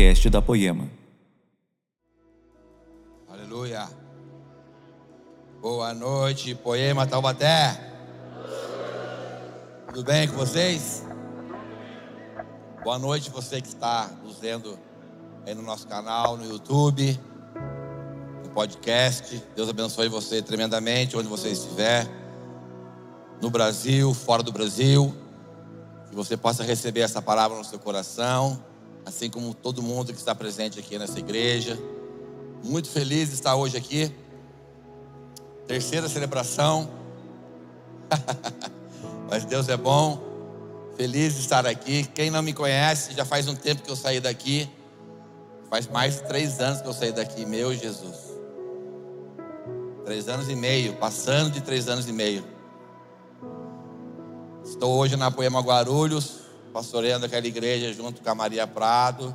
podcast da Poema. Aleluia. Boa noite, Poema Taubaté. Tudo bem com vocês? Boa noite você que está nos vendo aí no nosso canal, no YouTube, no podcast. Deus abençoe você tremendamente onde você estiver. No Brasil, fora do Brasil. Que você possa receber essa palavra no seu coração, assim como todo mundo que está presente aqui nessa igreja. Muito feliz de estar hoje aqui. Terceira celebração. Mas Deus é bom. Feliz de estar aqui. Quem não me conhece, já faz um tempo que eu saí daqui. Faz mais de três anos que eu saí daqui, meu Jesus. Três anos e meio, passando de três anos e meio. Estou hoje na Poema Guarulhos, pastoreando aquela igreja junto com a Maria Prado.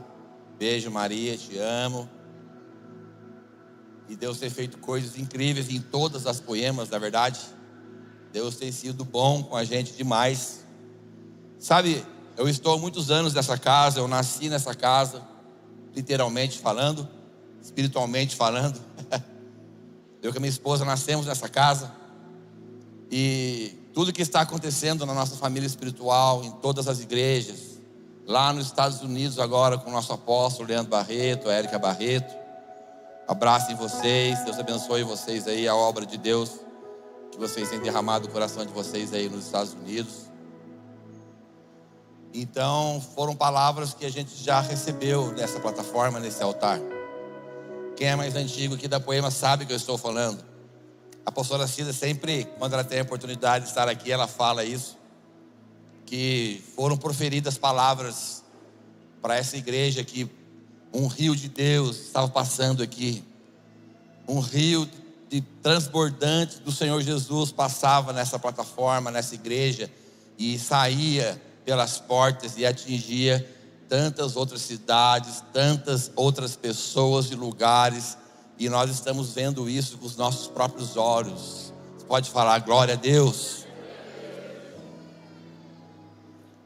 Beijo, Maria, te amo. E Deus tem feito coisas incríveis em todas as poemas, na verdade. Deus tem sido bom com a gente demais. Sabe, eu estou há muitos anos nessa casa, eu nasci nessa casa, literalmente falando, espiritualmente falando. Eu e minha esposa nascemos nessa casa. E tudo que está acontecendo na nossa família espiritual, em todas as igrejas, lá nos Estados Unidos agora com o nosso apóstolo Leandro Barreto, Érica Barreto. Abraço em vocês, Deus abençoe vocês aí, a obra de Deus que vocês têm derramado o coração de vocês aí nos Estados Unidos. Então, foram palavras que a gente já recebeu nessa plataforma, nesse altar. Quem é mais antigo aqui da poema sabe que eu estou falando. A pastora Cida sempre, quando ela tem a oportunidade de estar aqui, ela fala isso. Que foram proferidas palavras para essa igreja que um rio de Deus estava passando aqui. Um rio de transbordante do Senhor Jesus passava nessa plataforma, nessa igreja e saía pelas portas e atingia tantas outras cidades, tantas outras pessoas e lugares e nós estamos vendo isso com os nossos próprios olhos. Você pode falar glória a Deus.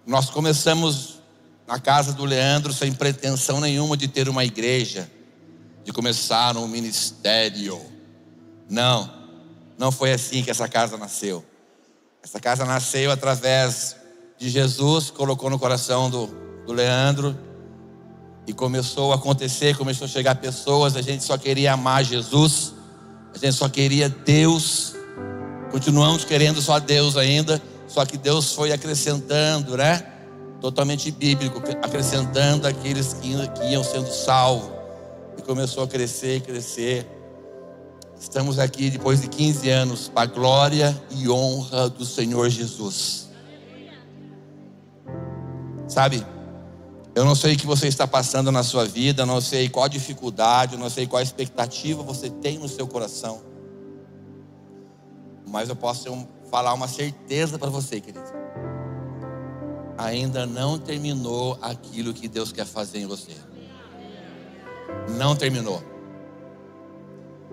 Nós começamos na casa do Leandro sem pretensão nenhuma de ter uma igreja, de começar um ministério. Não, não foi assim que essa casa nasceu. Essa casa nasceu através de Jesus, colocou no coração do, do Leandro e começou a acontecer, começou a chegar pessoas, a gente só queria amar Jesus, a gente só queria Deus, continuamos querendo só Deus ainda, só que Deus foi acrescentando, né? Totalmente bíblico, acrescentando aqueles que, que iam sendo salvos, e começou a crescer, crescer. Estamos aqui depois de 15 anos, para a glória e honra do Senhor Jesus. Sabe? Eu não sei o que você está passando na sua vida, não sei qual dificuldade, não sei qual expectativa você tem no seu coração. Mas eu posso falar uma certeza para você, querido. Ainda não terminou aquilo que Deus quer fazer em você. Não terminou.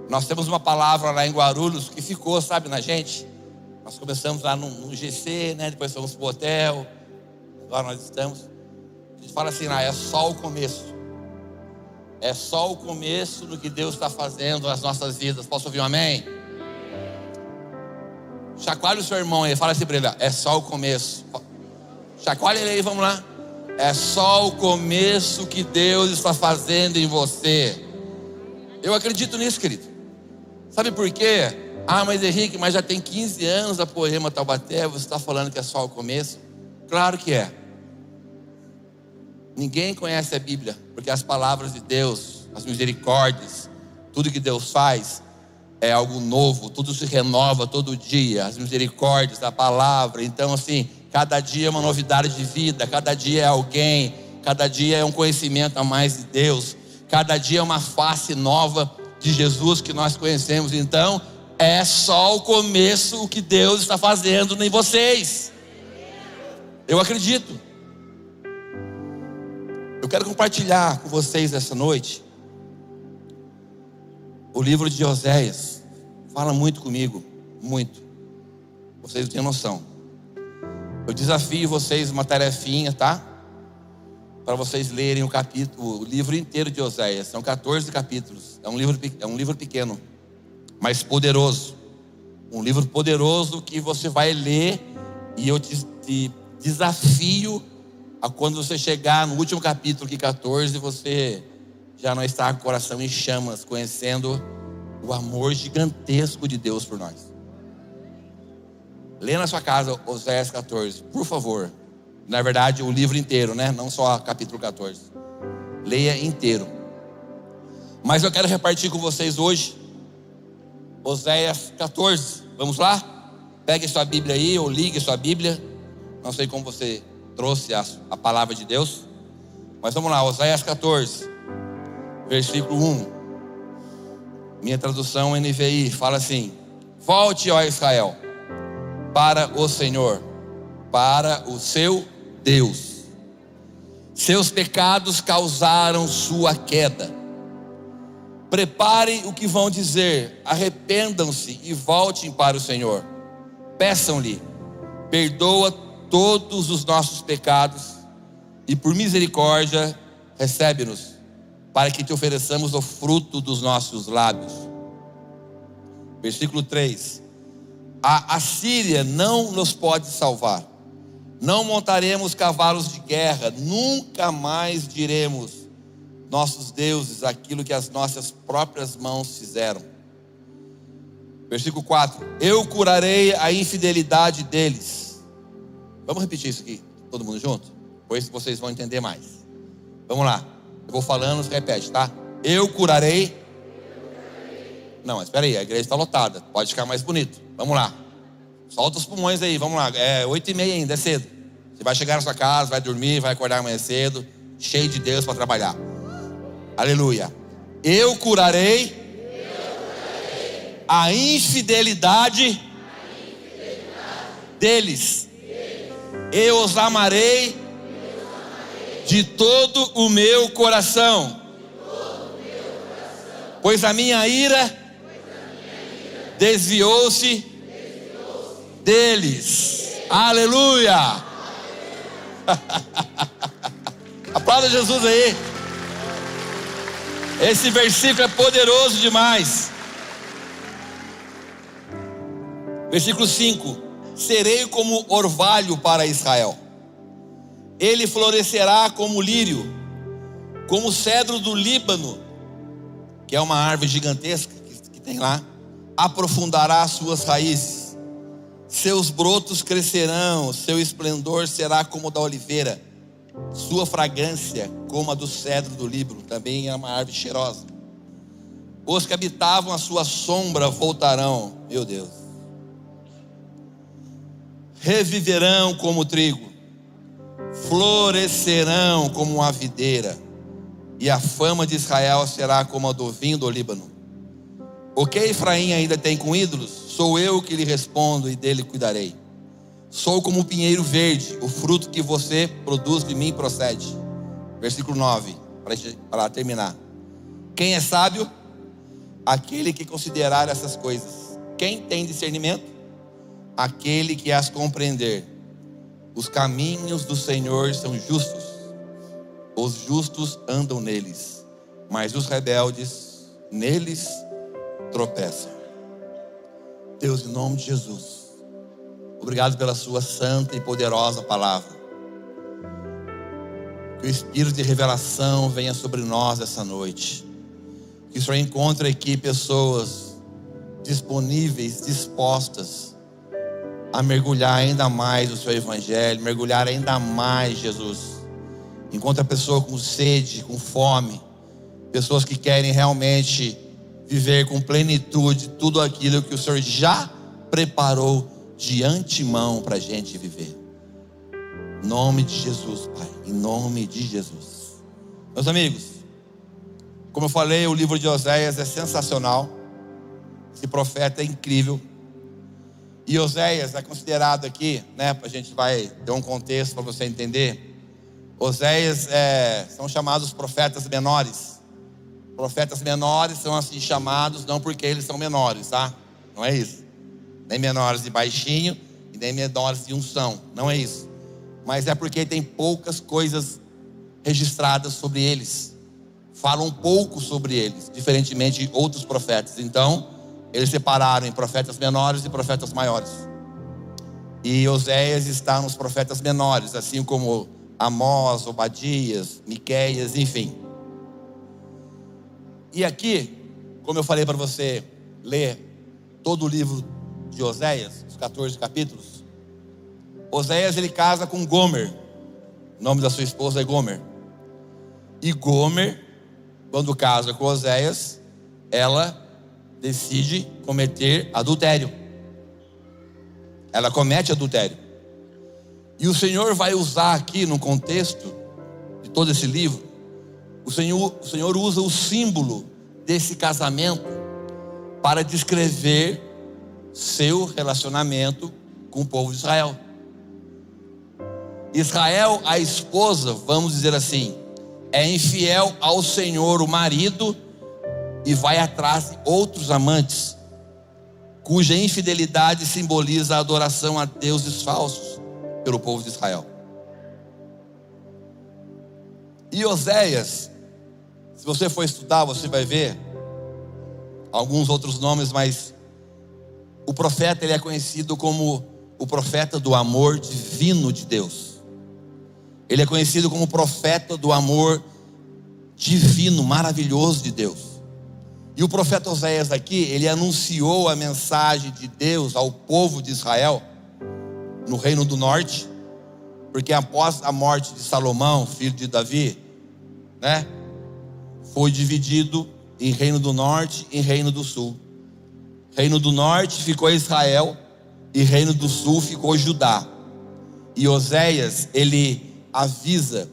Nós temos uma palavra lá em Guarulhos que ficou, sabe, na gente. Nós começamos lá no, GC, né? Depois fomos para o hotel. Agora nós estamos fala assim, ah, é só o começo. É só o começo do que Deus está fazendo nas nossas vidas. Posso ouvir um amém? Chacoalhe o seu irmão aí, fala assim para ele: é só o começo. Chacoalhe ele aí, vamos lá. É só o começo que Deus está fazendo em você. Eu acredito nisso, querido. Sabe por quê? Ah, mas Henrique, mas já tem 15 anos a Poema Taubaté, você está falando que é só o começo? Claro que é. Ninguém conhece a Bíblia, porque as palavras de Deus, as misericórdias, tudo que Deus faz é algo novo, tudo se renova todo dia, as misericórdias, a palavra. Então, assim, cada dia é uma novidade de vida, cada dia é alguém, cada dia é um conhecimento a mais de Deus, cada dia é uma face nova de Jesus que nós conhecemos. Então, é só o começo o que Deus está fazendo em vocês. Eu acredito. Eu quero compartilhar com vocês essa noite o livro de Oséias. Fala muito comigo, muito. Vocês não têm noção. Eu desafio vocês uma tarefinha, tá? para vocês lerem o capítulo, o livro inteiro de Oséias. São 14 capítulos. É um livro, é um livro pequeno, mas poderoso. Um livro poderoso que você vai ler e eu te, te desafio quando você chegar no último capítulo, que 14, você já não está com o coração em chamas, conhecendo o amor gigantesco de Deus por nós. Lê na sua casa Oséias 14, por favor. Na verdade, o livro inteiro, né? Não só capítulo 14. Leia inteiro. Mas eu quero repartir com vocês hoje Oséias 14. Vamos lá? Pegue sua Bíblia aí ou ligue sua Bíblia. Não sei como você trouxe a, a palavra de Deus. Mas vamos lá, Oséias 14, versículo 1. Minha tradução NVI fala assim: Volte, ó Israel, para o Senhor, para o seu Deus. Seus pecados causaram sua queda. Preparem o que vão dizer, arrependam-se e voltem para o Senhor. Peçam-lhe, perdoa todos os nossos pecados e por misericórdia recebe-nos, para que te ofereçamos o fruto dos nossos lábios. Versículo 3: A Assíria não nos pode salvar não montaremos cavalos de guerra, nunca mais diremos, nossos deuses, aquilo que as nossas próprias mãos fizeram. Versículo 4: Eu curarei a infidelidade deles. Vamos repetir isso aqui, todo mundo junto? Pois vocês vão entender mais. Vamos lá, eu vou falando, você repete, tá? Eu curarei. Não, espera aí, a igreja está lotada, pode ficar mais bonito. Vamos lá. Solta os pulmões aí, vamos lá. É oito e meia ainda, é cedo. Você vai chegar na sua casa, vai dormir, vai acordar amanhã cedo, cheio de Deus para trabalhar. Aleluia. Eu curarei, Eu curarei a, infidelidade a infidelidade, deles. Eu os amarei, de todo o meu coração. Pois a minha ira desviou-se deles. Aleluia! Aplauda Jesus aí. Esse versículo é poderoso demais. Versículo 5: Serei como orvalho para Israel, ele florescerá como lírio, como cedro do Líbano, que é uma árvore gigantesca que tem lá, aprofundará suas raízes seus brotos crescerão, seu esplendor será como o da oliveira, sua fragrância como a do cedro do Líbano, também é uma árvore cheirosa. Os que habitavam a sua sombra voltarão, meu Deus. Reviverão como o trigo, florescerão como uma videira, e a fama de Israel será como a do vinho do Líbano. O que Efraim ainda tem com ídolos? Sou eu que lhe respondo e dele cuidarei. Sou como um pinheiro verde, o fruto que você produz de mim procede. Versículo 9, para terminar. Quem é sábio? Aquele que considerar essas coisas. Quem tem discernimento? Aquele que as compreender. Os caminhos do Senhor são justos, os justos andam neles, mas os rebeldes neles tropeçam. Deus, em nome de Jesus, obrigado pela Sua santa e poderosa palavra. Que o Espírito de revelação venha sobre nós essa noite. Que o Senhor encontre aqui pessoas disponíveis, dispostas a mergulhar ainda mais no Seu Evangelho, mergulhar ainda mais, Jesus. Encontra pessoa com sede, com fome, pessoas que querem realmente viver com plenitude tudo aquilo que o Senhor já preparou de antemão para a gente viver. Em nome de Jesus, Pai. Em nome de Jesus. Meus amigos, como eu falei, o livro de Oséias é sensacional. Esse profeta é incrível. E Oséias é considerado aqui, né? A gente vai ter um contexto para você entender. Oséias é, são chamados profetas menores. Profetas menores são assim chamados não porque eles são menores, tá? Não é isso. Nem menores de baixinho e nem menores de unção. Não é isso. Mas é porque tem poucas coisas registradas sobre eles. Falam pouco sobre eles, diferentemente de outros profetas. Então, eles separaram em profetas menores e profetas maiores. E Oséias está nos profetas menores, assim como Amós, Obadias, Miqueias, enfim. E aqui, como eu falei para você ler todo o livro de Oséias, os 14 capítulos, Oséias ele casa com Gomer. O nome da sua esposa é Gomer. E Gomer, quando casa com Oséias, ela decide cometer adultério. Ela comete adultério. E o Senhor vai usar aqui no contexto de todo esse livro, o Senhor, o Senhor usa o símbolo desse casamento para descrever seu relacionamento com o povo de Israel. Israel, a esposa, vamos dizer assim, é infiel ao Senhor, o marido, e vai atrás de outros amantes, cuja infidelidade simboliza a adoração a deuses falsos pelo povo de Israel. E Oséias, se você for estudar, você vai ver alguns outros nomes, mas o profeta ele é conhecido como o profeta do amor divino de Deus. Ele é conhecido como profeta do amor divino, maravilhoso de Deus. E o profeta Oséias aqui, ele anunciou a mensagem de Deus ao povo de Israel no reino do norte, porque após a morte de Salomão, filho de Davi, né, foi dividido em reino do norte e reino do sul. Reino do norte ficou Israel e reino do sul ficou Judá. E Oséias, ele avisa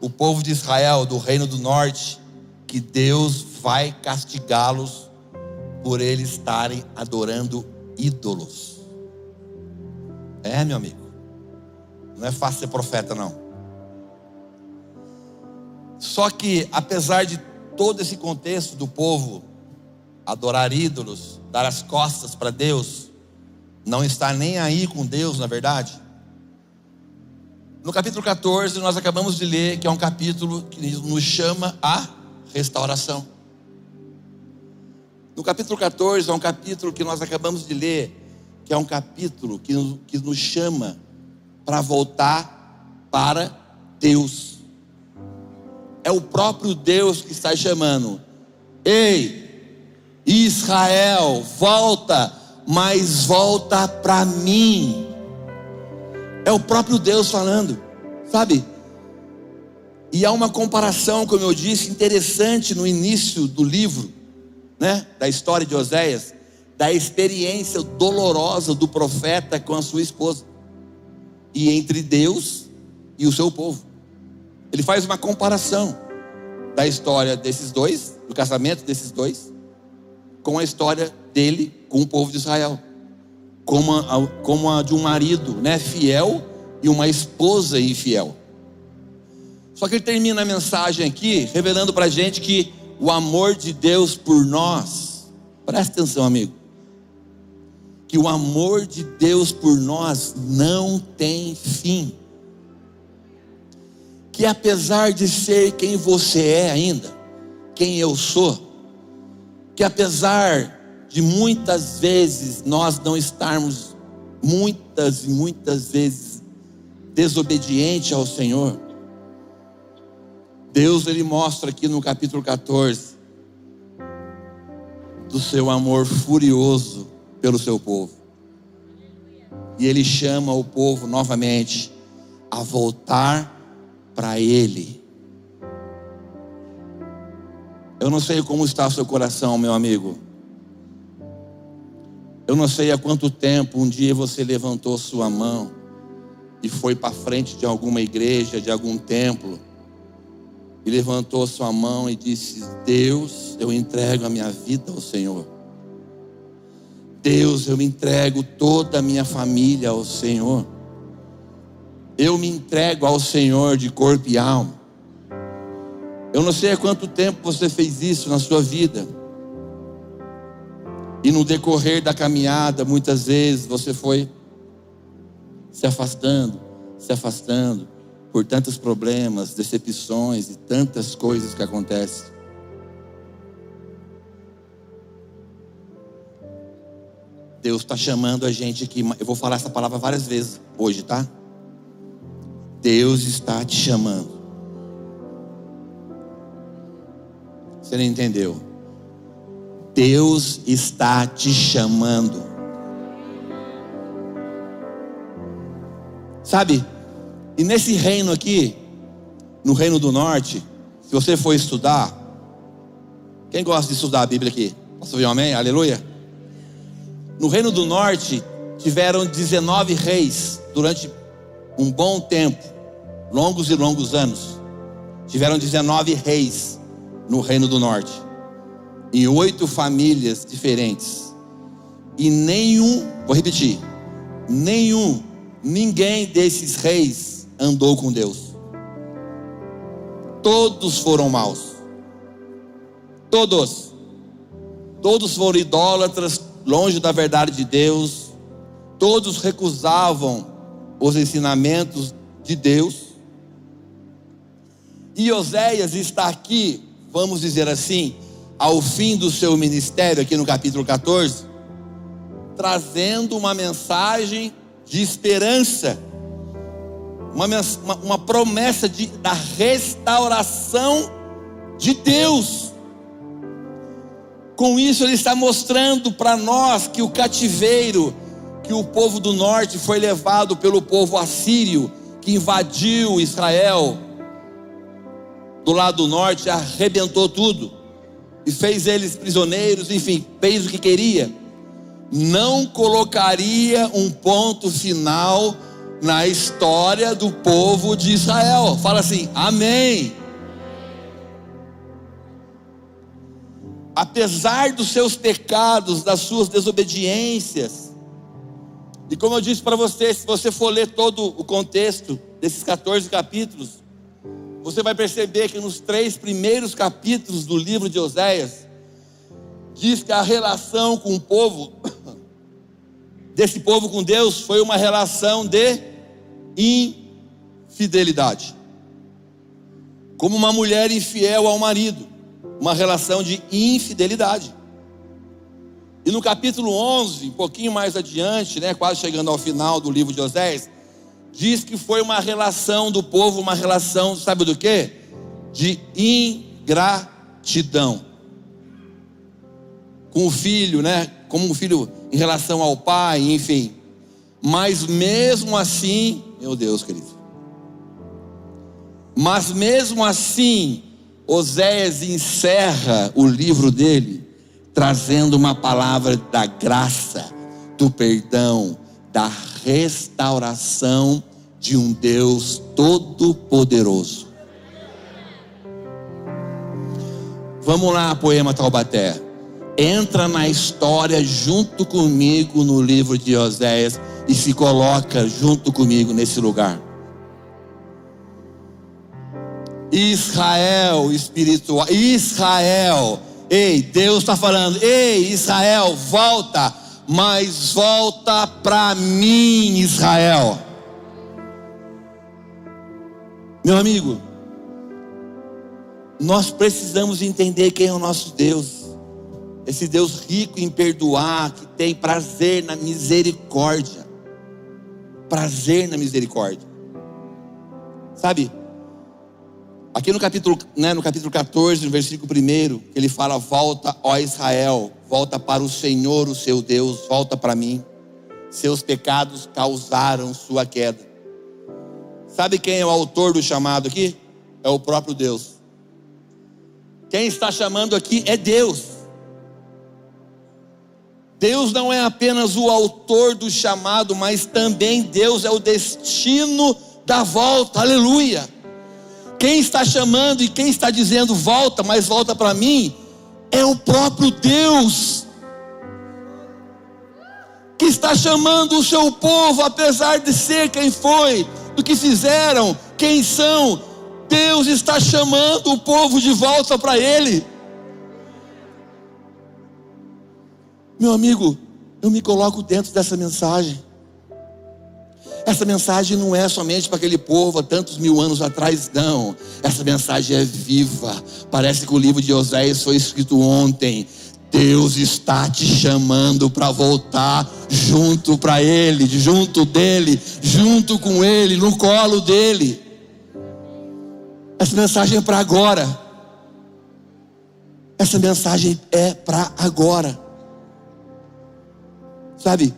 o povo de Israel do reino do norte que Deus vai castigá-los por eles estarem adorando ídolos. É, meu amigo. Não é fácil ser profeta, não. Só que, apesar de todo esse contexto do povo adorar ídolos, dar as costas para Deus, não estar nem aí com Deus, na verdade, no capítulo 14, nós acabamos de ler que é um capítulo que nos chama a restauração. No capítulo 14, é um capítulo que nós acabamos de ler, que é um capítulo que nos, que nos chama para voltar para Deus. É o próprio Deus que está chamando. Ei, Israel, volta, mas volta para mim. É o próprio Deus falando, sabe? E há uma comparação, como eu disse, interessante no início do livro, né, da história de Oséias, da experiência dolorosa do profeta com a sua esposa, e entre Deus e o seu povo. Ele faz uma comparação da história desses dois, do casamento desses dois, com a história dele com o povo de Israel como a, como a de um marido né, fiel e uma esposa infiel. Só que ele termina a mensagem aqui revelando para gente que o amor de Deus por nós, presta atenção, amigo, que o amor de Deus por nós não tem fim. Que apesar de ser quem você é ainda, quem eu sou, que apesar de muitas vezes nós não estarmos, muitas e muitas vezes, desobediente ao Senhor. Deus ele mostra aqui no capítulo 14 do seu amor furioso pelo seu povo. E ele chama o povo novamente a voltar para ele. Eu não sei como está o seu coração, meu amigo. Eu não sei há quanto tempo um dia você levantou sua mão e foi para frente de alguma igreja, de algum templo, e levantou sua mão e disse: Deus, eu entrego a minha vida ao Senhor. Deus, eu entrego toda a minha família ao Senhor. Eu me entrego ao Senhor de corpo e alma. Eu não sei há quanto tempo você fez isso na sua vida. E no decorrer da caminhada, muitas vezes você foi se afastando, se afastando, por tantos problemas, decepções e tantas coisas que acontecem. Deus está chamando a gente aqui. Eu vou falar essa palavra várias vezes hoje, tá? Deus está te chamando. Você não entendeu? Deus está te chamando. Sabe? E nesse reino aqui, no reino do norte, se você for estudar, quem gosta de estudar a Bíblia aqui? Posso ouvir um amém? Aleluia? No Reino do Norte, tiveram 19 reis durante um bom tempo, longos e longos anos. Tiveram 19 reis no Reino do Norte, em oito famílias diferentes. E nenhum, vou repetir, nenhum, ninguém desses reis andou com Deus. Todos foram maus. Todos. Todos foram idólatras, longe da verdade de Deus, todos recusavam os ensinamentos de Deus. E Oséias está aqui, vamos dizer assim, ao fim do seu ministério, aqui no capítulo 14, trazendo uma mensagem de esperança, uma, uma, uma promessa de, da restauração de Deus. Com isso, ele está mostrando para nós que o cativeiro, que o povo do norte foi levado pelo povo assírio, que invadiu Israel, do lado do norte, arrebentou tudo, e fez eles prisioneiros, enfim, fez o que queria, não colocaria um ponto final na história do povo de Israel. Fala assim, amém. apesar dos seus pecados, das suas desobediências, e como eu disse para você, se você for ler todo o contexto desses 14 capítulos, você vai perceber que nos três primeiros capítulos do livro de Oséias, diz que a relação com o povo, desse povo com Deus, foi uma relação de infidelidade. Como uma mulher infiel ao marido uma relação de infidelidade. E no capítulo 11, um pouquinho mais adiante, né, quase chegando ao final do livro de Oséias, diz que foi uma relação do povo, uma relação, sabe do que? De ingratidão. Com o filho, né? Como um filho em relação ao pai, enfim. Mas mesmo assim, meu Deus, querido. Mas mesmo assim, Oséias encerra o livro dele trazendo uma palavra da graça, do perdão, da restauração de um Deus todo-poderoso. Vamos lá, poema Taubaté. Entra na história junto comigo no livro de Oséias e se coloca junto comigo nesse lugar. Israel espiritual. Israel. Ei, Deus está falando. Ei, Israel, volta. Mas volta para mim, Israel. Meu amigo, nós precisamos entender quem é o nosso Deus. Esse Deus rico em perdoar, que tem prazer na misericórdia. Prazer na misericórdia. Sabe? Aqui no capítulo, né, no capítulo 14, no versículo 1, ele fala: Volta, ó Israel, volta para o Senhor, o seu Deus, volta para mim. Seus pecados causaram sua queda. Sabe quem é o autor do chamado aqui? É o próprio Deus. Quem está chamando aqui é Deus. Deus não é apenas o autor do chamado, mas também Deus é o destino da volta. Aleluia. Quem está chamando e quem está dizendo volta, mas volta para mim, é o próprio Deus. Que está chamando o seu povo, apesar de ser quem foi, do que fizeram, quem são. Deus está chamando o povo de volta para Ele. Meu amigo, eu me coloco dentro dessa mensagem. Essa mensagem não é somente para aquele povo há tantos mil anos atrás, não. Essa mensagem é viva. Parece que o livro de Oséias foi escrito ontem. Deus está te chamando para voltar junto para Ele, junto dele, junto com Ele, no colo dele. Essa mensagem é para agora. Essa mensagem é para agora. Sabe?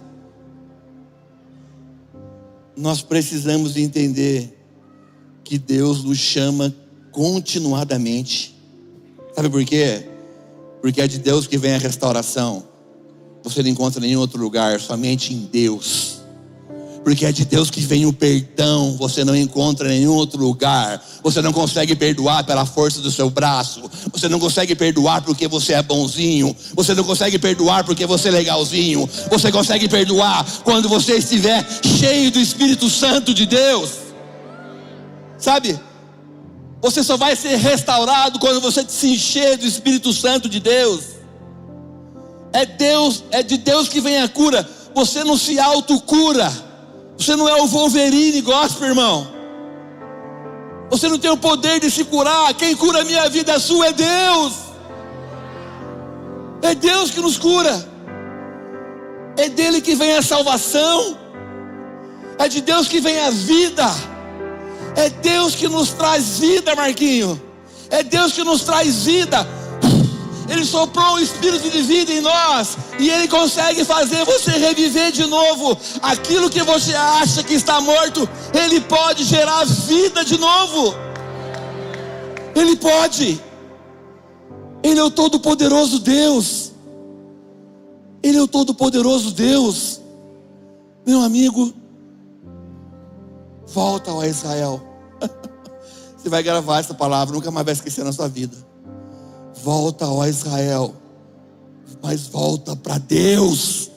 nós precisamos entender que Deus nos chama continuadamente. Sabe por quê? Porque é de Deus que vem a restauração. Você não encontra em nenhum outro lugar, somente em Deus porque é de Deus que vem o perdão, você não encontra em nenhum outro lugar. Você não consegue perdoar pela força do seu braço, você não consegue perdoar porque você é bonzinho, você não consegue perdoar porque você é legalzinho, você consegue perdoar quando você estiver cheio do Espírito Santo de Deus. Sabe? Você só vai ser restaurado quando você se encher do Espírito Santo de Deus. É Deus, é de Deus que vem a cura. Você não se autocura. Você não é o Wolverine gospel, irmão. Você não tem o poder de se curar. Quem cura a minha vida é sua é Deus. É Deus que nos cura. É dele que vem a salvação. É de Deus que vem a vida. É Deus que nos traz vida, Marquinho. É Deus que nos traz vida. Ele soprou o espírito de vida em nós e ele consegue fazer você reviver de novo aquilo que você acha que está morto. Ele pode gerar vida de novo. Ele pode. Ele é o todo-poderoso Deus. Ele é o todo-poderoso Deus. Meu amigo, volta ao Israel. Você vai gravar essa palavra, nunca mais vai esquecer na sua vida. Volta, ó Israel, mas volta para Deus.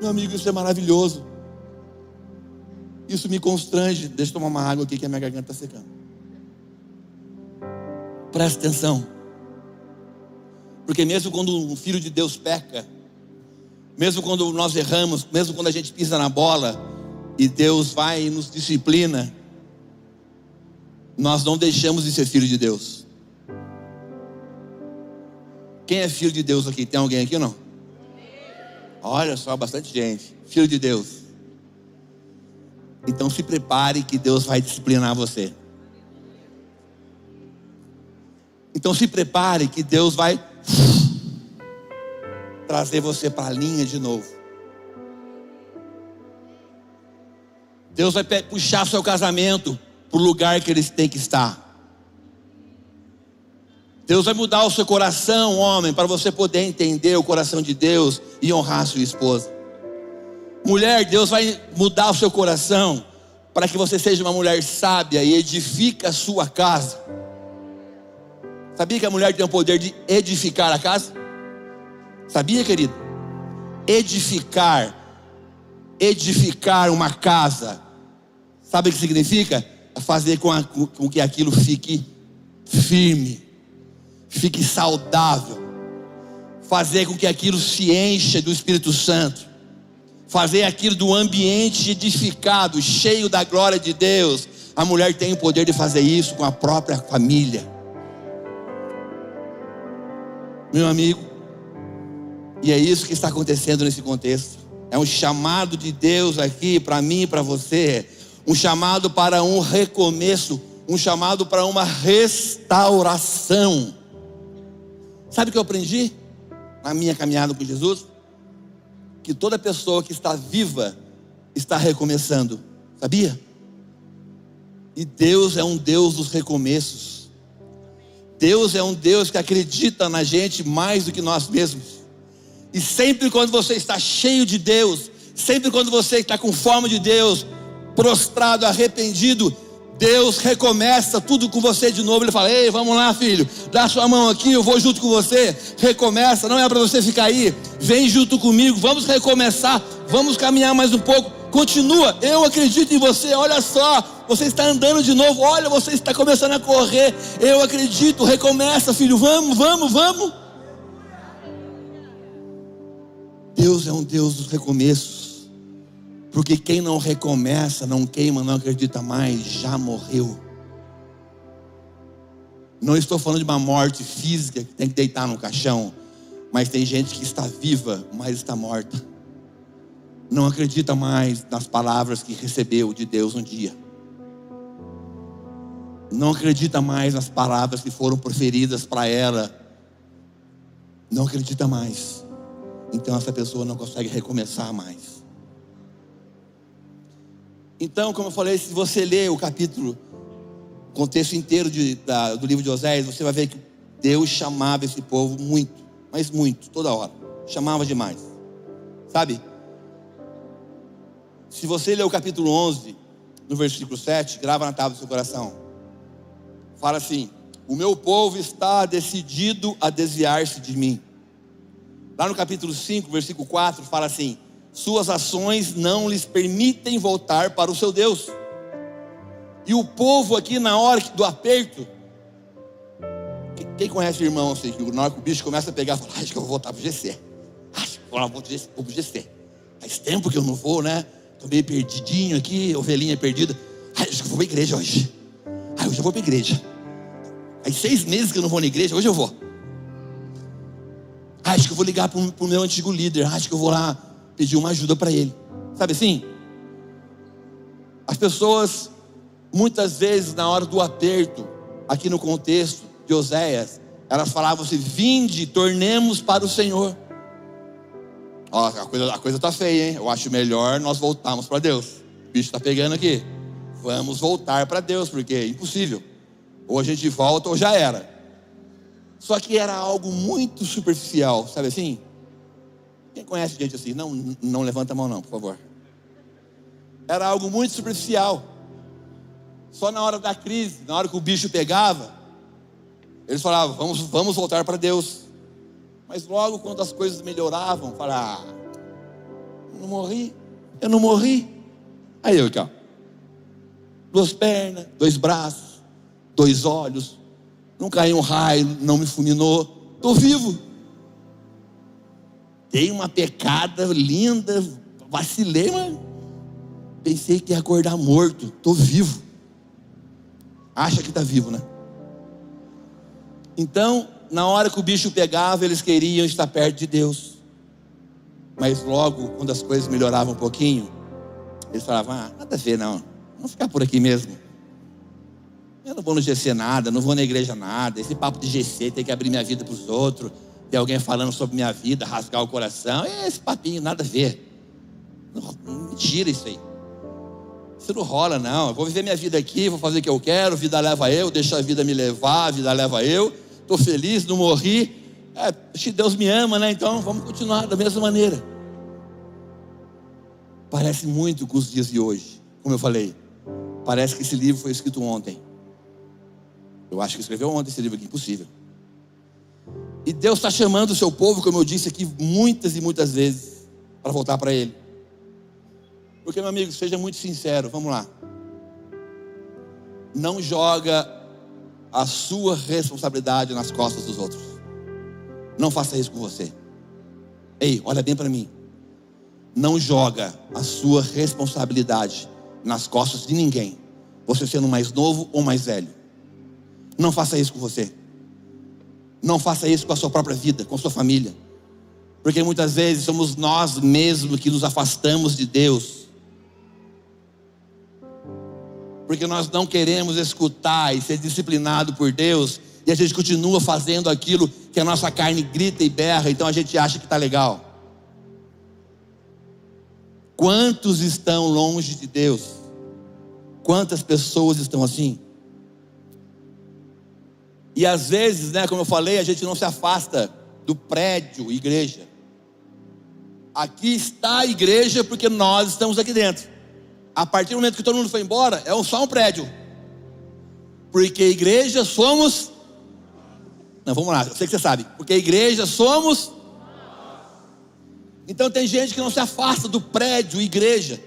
Meu amigo, isso é maravilhoso. Isso me constrange. Deixa eu tomar uma água aqui que a minha garganta está secando. Presta atenção. Porque mesmo quando um filho de Deus peca, mesmo quando nós erramos, mesmo quando a gente pisa na bola e Deus vai e nos disciplina, nós não deixamos de ser filho de Deus. Quem é filho de Deus aqui? Tem alguém aqui ou não? Olha só, bastante gente. Filho de Deus. Então se prepare que Deus vai disciplinar você. Então se prepare que Deus vai trazer você para a linha de novo. Deus vai puxar seu casamento para o lugar que ele tem que estar. Deus vai mudar o seu coração, homem, para você poder entender o coração de Deus e honrar sua esposa. Mulher, Deus vai mudar o seu coração para que você seja uma mulher sábia e edifique a sua casa. Sabia que a mulher tem o poder de edificar a casa? Sabia, querido? Edificar, edificar uma casa. Sabe o que significa? Fazer com, a, com que aquilo fique firme fique saudável, fazer com que aquilo se encha do Espírito Santo, fazer aquilo do ambiente edificado, cheio da glória de Deus. A mulher tem o poder de fazer isso com a própria família. Meu amigo, e é isso que está acontecendo nesse contexto. É um chamado de Deus aqui para mim e para você, um chamado para um recomeço, um chamado para uma restauração. Sabe o que eu aprendi na minha caminhada com Jesus? Que toda pessoa que está viva está recomeçando, sabia? E Deus é um Deus dos recomeços. Deus é um Deus que acredita na gente mais do que nós mesmos. E sempre quando você está cheio de Deus, sempre quando você está com fome de Deus, prostrado, arrependido, Deus recomeça tudo com você de novo. Ele fala: Ei, vamos lá, filho, dá sua mão aqui, eu vou junto com você. Recomeça, não é para você ficar aí. Vem junto comigo, vamos recomeçar, vamos caminhar mais um pouco. Continua, eu acredito em você. Olha só, você está andando de novo. Olha, você está começando a correr. Eu acredito, recomeça, filho. Vamos, vamos, vamos. Deus é um Deus dos recomeços. Porque quem não recomeça, não queima, não acredita mais, já morreu. Não estou falando de uma morte física que tem que deitar no caixão, mas tem gente que está viva, mas está morta. Não acredita mais nas palavras que recebeu de Deus um dia. Não acredita mais nas palavras que foram proferidas para ela. Não acredita mais. Então essa pessoa não consegue recomeçar mais. Então, como eu falei, se você ler o capítulo, o contexto inteiro de, da, do livro de Oséias, você vai ver que Deus chamava esse povo muito, mas muito, toda hora. Chamava demais. Sabe? Se você ler o capítulo 11, no versículo 7, grava na tábua do seu coração. Fala assim: O meu povo está decidido a desviar-se de mim. Lá no capítulo 5, versículo 4, fala assim: suas ações não lhes permitem voltar para o seu Deus. E o povo aqui na hora do aperto, quem conhece o irmão assim, que na hora que o bicho começa a pegar, fala, acho que eu vou voltar para o GC. Acho que eu vou para o GC. Faz tempo que eu não vou, né? Estou meio perdidinho aqui, ovelhinha perdida. Ai, acho que eu vou para a igreja hoje. Ai, hoje eu vou para a igreja. Aí seis meses que eu não vou na igreja, hoje eu vou. Ai, acho que eu vou ligar para o meu antigo líder. Acho que eu vou lá pedir uma ajuda para ele. Sabe assim? As pessoas, muitas vezes, na hora do aperto, aqui no contexto de Oséias, elas falavam assim: Vinde, tornemos para o Senhor. Ó, a coisa, a coisa tá feia, hein? Eu acho melhor nós voltarmos para Deus. O bicho está pegando aqui. Vamos voltar para Deus, porque é impossível. Ou a gente volta ou já era. Só que era algo muito superficial, sabe assim? Quem conhece gente assim? Não, não levanta a mão, não, por favor. Era algo muito superficial. Só na hora da crise, na hora que o bicho pegava, eles falavam: vamos, vamos voltar para Deus. Mas logo quando as coisas melhoravam, falavam: ah, eu não morri, eu não morri. Aí eu aqui, ó. Duas pernas, dois braços, dois olhos. Não caiu um raio, não me fulminou. Estou vivo. Dei uma pecada linda, vacilei, mas pensei que ia acordar morto. Estou vivo. Acha que está vivo, né? Então, na hora que o bicho pegava, eles queriam estar perto de Deus. Mas logo, quando as coisas melhoravam um pouquinho, eles falavam: ah, nada a ver, não. Vamos ficar por aqui mesmo. Eu não vou no GC nada, não vou na igreja nada. Esse papo de GC tem que abrir minha vida para os outros ter alguém falando sobre minha vida, rasgar o coração. É esse papinho, nada a ver. Mentira isso aí. Isso não rola, não. Eu vou viver minha vida aqui, vou fazer o que eu quero, vida leva eu, deixa a vida me levar, a vida leva eu. Estou feliz, não morri. É, Deus me ama, né? Então vamos continuar da mesma maneira. Parece muito com os dias de hoje, como eu falei. Parece que esse livro foi escrito ontem. Eu acho que escreveu ontem esse livro aqui, impossível. E Deus está chamando o seu povo, como eu disse aqui muitas e muitas vezes, para voltar para Ele. Porque, meu amigo, seja muito sincero, vamos lá. Não joga a sua responsabilidade nas costas dos outros. Não faça isso com você. Ei, olha bem para mim. Não joga a sua responsabilidade nas costas de ninguém. Você sendo mais novo ou mais velho. Não faça isso com você. Não faça isso com a sua própria vida, com a sua família. Porque muitas vezes somos nós mesmos que nos afastamos de Deus. Porque nós não queremos escutar e ser disciplinado por Deus, e a gente continua fazendo aquilo que a nossa carne grita e berra, então a gente acha que está legal. Quantos estão longe de Deus? Quantas pessoas estão assim? E às vezes, né, como eu falei, a gente não se afasta do prédio, igreja. Aqui está a igreja porque nós estamos aqui dentro. A partir do momento que todo mundo foi embora, é só um prédio. Porque igreja somos. Não, vamos lá, eu sei que você sabe. Porque igreja somos. Então tem gente que não se afasta do prédio, igreja.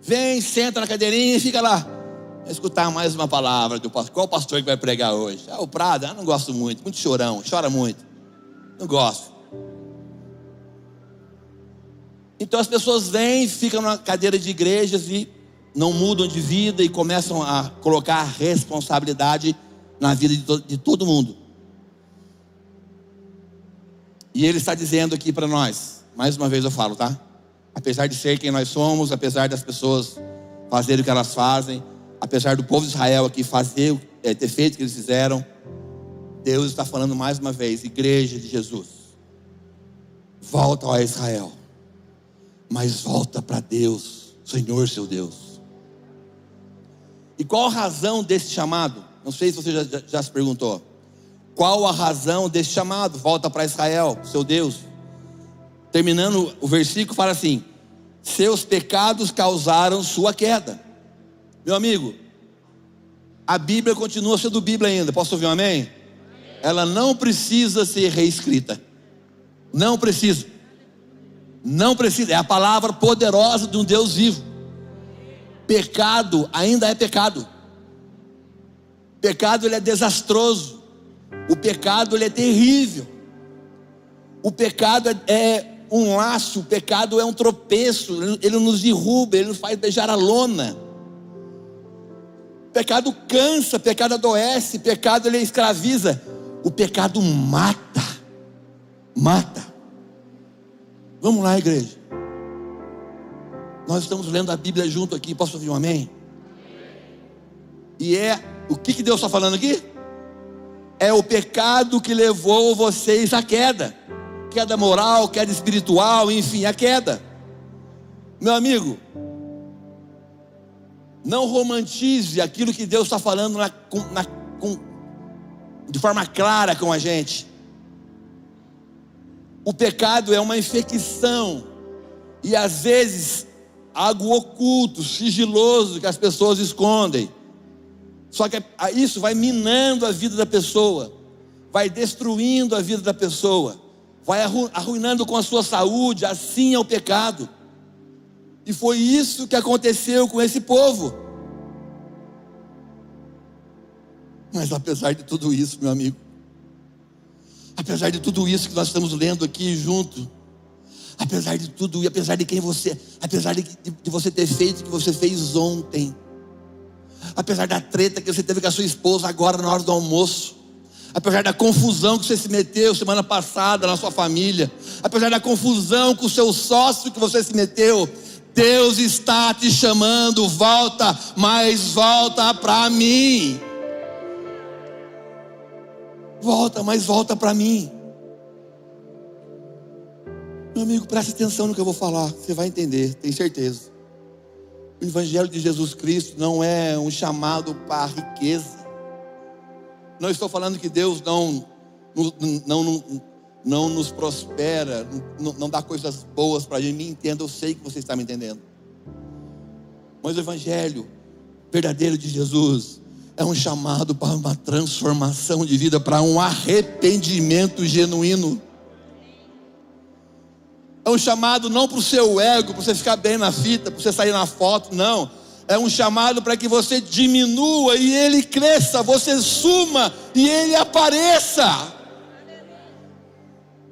Vem, senta na cadeirinha e fica lá escutar mais uma palavra do pastor. Qual pastor que vai pregar hoje? Ah, o Prada, eu não gosto muito, muito chorão, chora muito. Não gosto. Então as pessoas vêm, ficam na cadeira de igrejas e não mudam de vida e começam a colocar responsabilidade na vida de, to de todo mundo. E ele está dizendo aqui para nós, mais uma vez eu falo, tá? Apesar de ser quem nós somos, apesar das pessoas fazerem o que elas fazem, apesar do povo de Israel aqui fazer, é, ter feito o que eles fizeram, Deus está falando mais uma vez, igreja de Jesus, volta a Israel, mas volta para Deus, Senhor seu Deus. E qual a razão desse chamado? Não sei se você já, já, já se perguntou. Qual a razão desse chamado? Volta para Israel, seu Deus. Terminando o versículo, fala assim: Seus pecados causaram sua queda. Meu amigo, a Bíblia continua sendo Bíblia ainda. Posso ouvir um amém? Ela não precisa ser reescrita. Não precisa. Não precisa. É a palavra poderosa de um Deus vivo. Pecado ainda é pecado. Pecado ele é desastroso. O pecado ele é terrível. O pecado é, é um laço, o pecado é um tropeço, ele nos derruba, ele nos faz beijar a lona. Pecado cansa, pecado adoece, pecado ele escraviza. O pecado mata. Mata. Vamos lá, igreja. Nós estamos lendo a Bíblia junto aqui. Posso ouvir um amém? E é o que, que Deus está falando aqui? É o pecado que levou vocês à queda. Queda moral, queda espiritual, enfim, a queda. Meu amigo, não romantize aquilo que Deus está falando na, na, com, de forma clara com a gente. O pecado é uma infecção, e às vezes algo oculto, sigiloso que as pessoas escondem. Só que isso vai minando a vida da pessoa, vai destruindo a vida da pessoa, vai arruinando com a sua saúde, assim é o pecado. E foi isso que aconteceu com esse povo. Mas apesar de tudo isso, meu amigo, apesar de tudo isso que nós estamos lendo aqui junto, apesar de tudo e apesar de quem você, apesar de, de você ter feito o que você fez ontem, apesar da treta que você teve com a sua esposa agora na hora do almoço, apesar da confusão que você se meteu semana passada na sua família, apesar da confusão com o seu sócio que você se meteu, Deus está te chamando, volta, mas volta para mim. Volta, mas volta para mim. Meu amigo, preste atenção no que eu vou falar, você vai entender, tenho certeza. O Evangelho de Jesus Cristo não é um chamado para riqueza. Não estou falando que Deus não, não, não, não nos prospera, não, não dá coisas boas para a gente. Me entenda, eu sei que você está me entendendo. Mas o Evangelho verdadeiro de Jesus é um chamado para uma transformação de vida, para um arrependimento genuíno. É um chamado não para o seu ego, para você ficar bem na fita, para você sair na foto, não. É um chamado para que você diminua e ele cresça, você suma e ele apareça.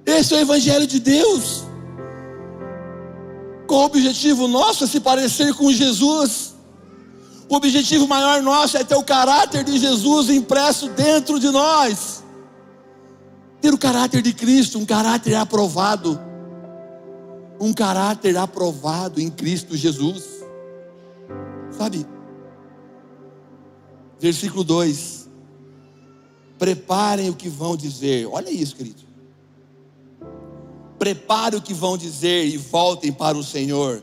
Esse é o Evangelho de Deus. Qual o objetivo nosso é se parecer com Jesus? O objetivo maior nosso é ter o caráter de Jesus impresso dentro de nós. Ter o caráter de Cristo, um caráter aprovado um caráter aprovado em Cristo Jesus. Sabe? Versículo 2: Preparem o que vão dizer. Olha isso, querido. Preparem o que vão dizer e voltem para o Senhor.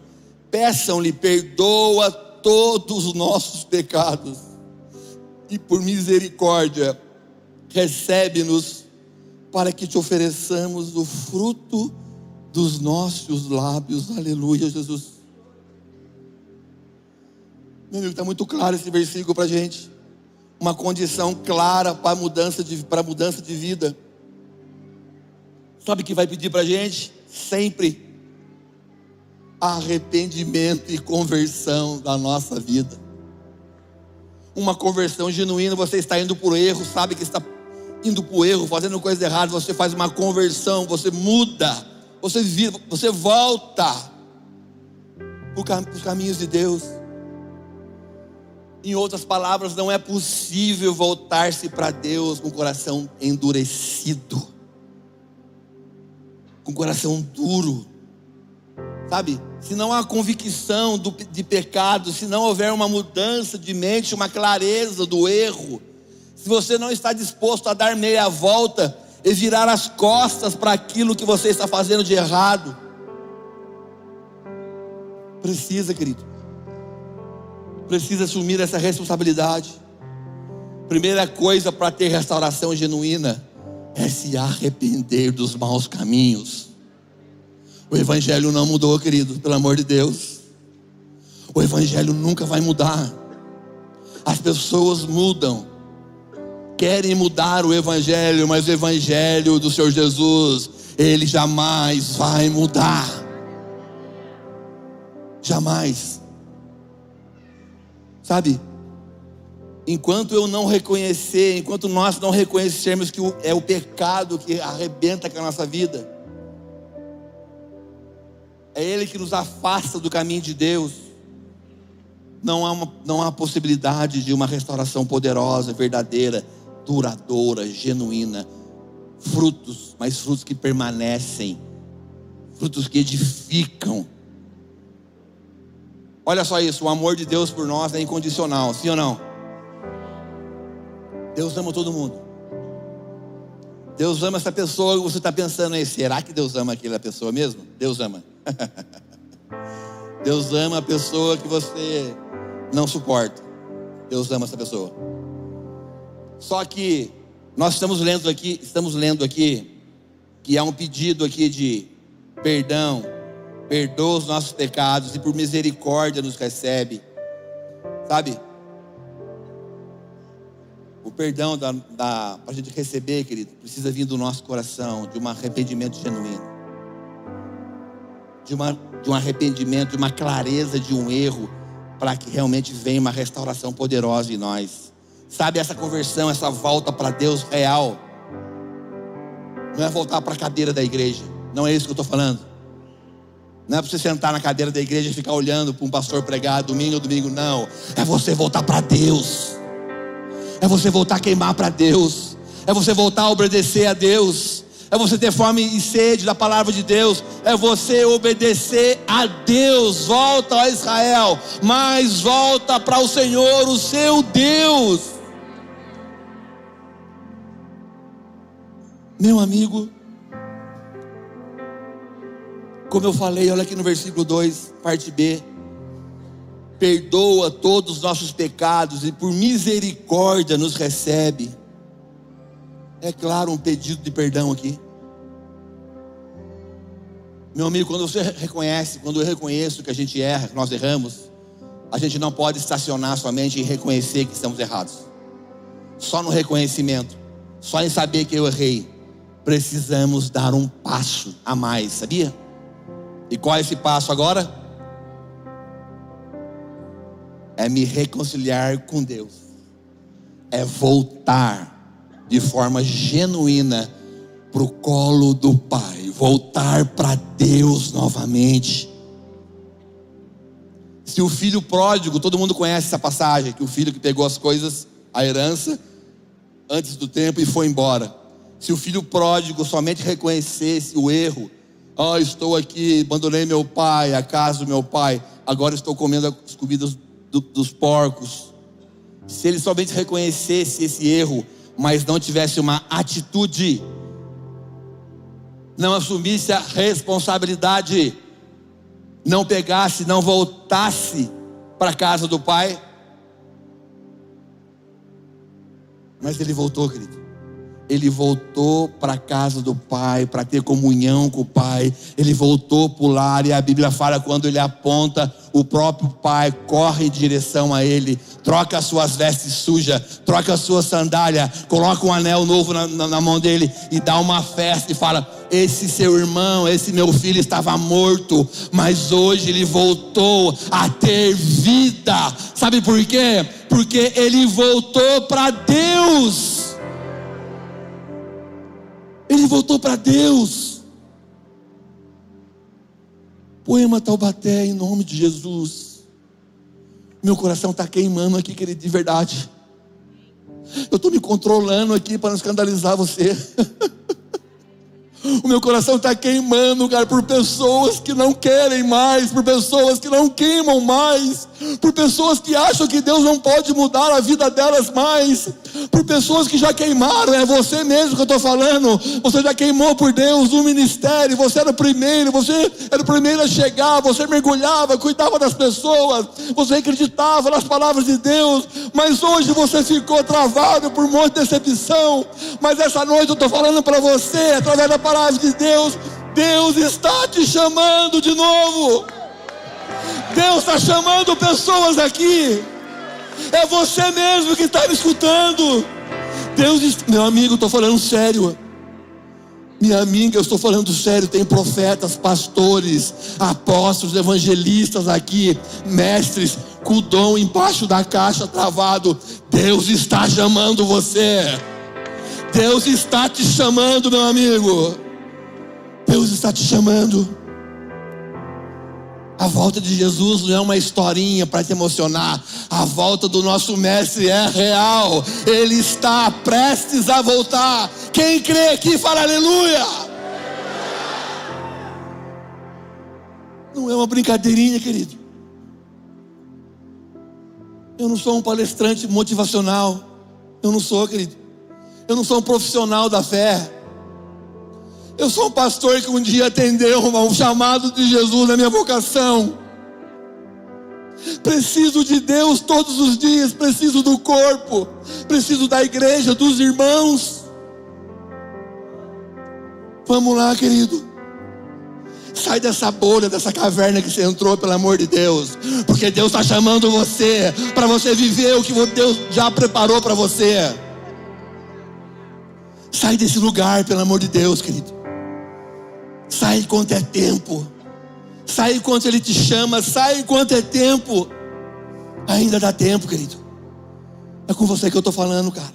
Peçam-lhe, perdoa todos os nossos pecados. E por misericórdia, recebe-nos para que te ofereçamos o fruto dos nossos lábios. Aleluia, Jesus. Meu amigo, está muito claro esse versículo para a gente. Uma condição clara para mudança de, para mudança de vida. Sabe o que vai pedir para a gente? Sempre arrependimento e conversão da nossa vida. Uma conversão genuína, você está indo por erro, sabe que está indo por erro, fazendo coisa errada, você faz uma conversão, você muda você vira, você volta. os caminhos de Deus. Em outras palavras, não é possível voltar-se para Deus com o coração endurecido, com o coração duro, sabe? Se não há convicção do, de pecado, se não houver uma mudança de mente, uma clareza do erro, se você não está disposto a dar meia volta e virar as costas para aquilo que você está fazendo de errado, precisa, querido, precisa assumir essa responsabilidade. Primeira coisa para ter restauração genuína é se arrepender dos maus caminhos. O Evangelho não mudou, querido, pelo amor de Deus. O Evangelho nunca vai mudar. As pessoas mudam, querem mudar o Evangelho, mas o Evangelho do Senhor Jesus, ele jamais vai mudar. Jamais. Sabe? Enquanto eu não reconhecer, enquanto nós não reconhecermos que é o pecado que arrebenta com a nossa vida, é Ele que nos afasta do caminho de Deus. Não há, uma, não há possibilidade de uma restauração poderosa, verdadeira, duradoura, genuína. Frutos, mas frutos que permanecem, frutos que edificam. Olha só isso, o amor de Deus por nós é incondicional, sim ou não? Deus ama todo mundo. Deus ama essa pessoa, você está pensando aí, será que Deus ama aquela pessoa mesmo? Deus ama. Deus ama a pessoa que você não suporta. Deus ama essa pessoa. Só que nós estamos lendo aqui, estamos lendo aqui que há um pedido aqui de perdão, perdoa os nossos pecados e por misericórdia nos recebe. Sabe? O perdão da, da para a gente receber, querido, precisa vir do nosso coração, de um arrependimento genuíno de, uma, de um arrependimento, de uma clareza de um erro, para que realmente venha uma restauração poderosa em nós. Sabe, essa conversão, essa volta para Deus real, não é voltar para a cadeira da igreja, não é isso que eu estou falando. Não é para você sentar na cadeira da igreja e ficar olhando para um pastor pregar domingo ou domingo, não. É você voltar para Deus. É você voltar a queimar para Deus. É você voltar a obedecer a Deus é você ter fome e sede da palavra de Deus, é você obedecer a Deus. Volta a Israel, mas volta para o Senhor, o seu Deus. Meu amigo, como eu falei, olha aqui no versículo 2, parte B. Perdoa todos os nossos pecados e por misericórdia nos recebe é claro um pedido de perdão aqui. Meu amigo, quando você reconhece, quando eu reconheço que a gente erra, que nós erramos, a gente não pode estacionar somente em reconhecer que estamos errados. Só no reconhecimento, só em saber que eu errei, precisamos dar um passo a mais, sabia? E qual é esse passo agora? É me reconciliar com Deus, é voltar de forma genuína para o colo do Pai, voltar para Deus novamente. Se o filho pródigo, todo mundo conhece essa passagem, que o filho que pegou as coisas, a herança, antes do tempo e foi embora. Se o filho pródigo somente reconhecesse o erro, ó, oh, estou aqui, abandonei meu pai, a casa do meu pai, agora estou comendo as comidas do, dos porcos. Se ele somente reconhecesse esse erro, mas não tivesse uma atitude, não assumisse a responsabilidade, não pegasse, não voltasse para a casa do pai. Mas ele voltou, querido ele voltou para a casa do Pai, para ter comunhão com o Pai. Ele voltou para o lar e a Bíblia fala quando ele aponta, o próprio Pai corre em direção a ele, troca as suas vestes sujas, troca sua sandália, coloca um anel novo na, na, na mão dele e dá uma festa e fala: Esse seu irmão, esse meu filho estava morto, mas hoje ele voltou a ter vida. Sabe por quê? Porque ele voltou para Deus. Ele voltou para Deus. Poema Taubaté, em nome de Jesus. Meu coração está queimando aqui, querido, de verdade. Eu estou me controlando aqui para não escandalizar você. O meu coração está queimando, cara, por pessoas que não querem mais, por pessoas que não queimam mais, por pessoas que acham que Deus não pode mudar a vida delas mais, por pessoas que já queimaram, é você mesmo que eu estou falando. Você já queimou por Deus no ministério, você era o primeiro, você era o primeiro a chegar, você mergulhava, cuidava das pessoas, você acreditava nas palavras de Deus, mas hoje você ficou travado por um monte de decepção. Mas essa noite eu estou falando para você, através da palavra de Deus, Deus está te chamando de novo. Deus está chamando pessoas aqui. É você mesmo que está me escutando. Deus, meu amigo, estou falando sério. Minha amiga, eu estou falando sério. Tem profetas, pastores, apóstolos, evangelistas aqui, mestres, com o dom embaixo da caixa travado. Deus está chamando você. Deus está te chamando, meu amigo. Deus está te chamando. A volta de Jesus não é uma historinha para te emocionar. A volta do nosso Mestre é real. Ele está prestes a voltar. Quem crê aqui, fala aleluia. Não é uma brincadeirinha, querido. Eu não sou um palestrante motivacional. Eu não sou, querido. Eu não sou um profissional da fé. Eu sou um pastor que um dia atendeu ao chamado de Jesus na minha vocação. Preciso de Deus todos os dias, preciso do corpo, preciso da igreja, dos irmãos. Vamos lá, querido. Sai dessa bolha, dessa caverna que você entrou, pelo amor de Deus. Porque Deus está chamando você para você viver o que Deus já preparou para você. Sai desse lugar, pelo amor de Deus, querido. Sai enquanto é tempo. Sai enquanto Ele te chama. Sai enquanto é tempo. Ainda dá tempo, querido. É com você que eu estou falando, cara.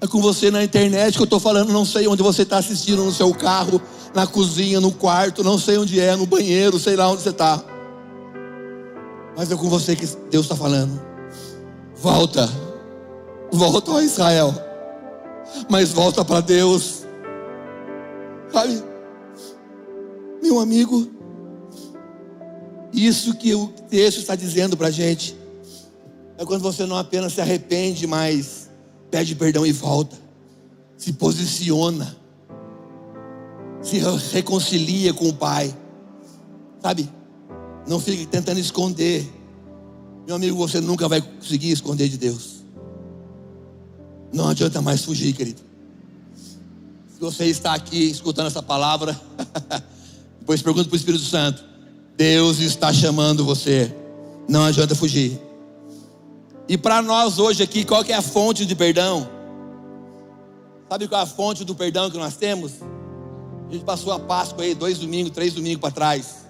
É com você na internet que eu estou falando. Não sei onde você está assistindo no seu carro, na cozinha, no quarto. Não sei onde é, no banheiro, sei lá onde você está. Mas é com você que Deus está falando. Volta. Volta a Israel. Mas volta para Deus. Sabe? Meu amigo, isso que o texto está dizendo para a gente é quando você não apenas se arrepende, mas pede perdão e volta, se posiciona, se reconcilia com o Pai, sabe? Não fique tentando esconder, meu amigo. Você nunca vai conseguir esconder de Deus, não adianta mais fugir, querido. Se você está aqui escutando essa palavra, Depois pergunta para o Espírito Santo: Deus está chamando você. Não adianta fugir. E para nós hoje aqui, qual que é a fonte de perdão? Sabe qual é a fonte do perdão que nós temos? A gente passou a Páscoa aí, dois domingos, três domingos para trás.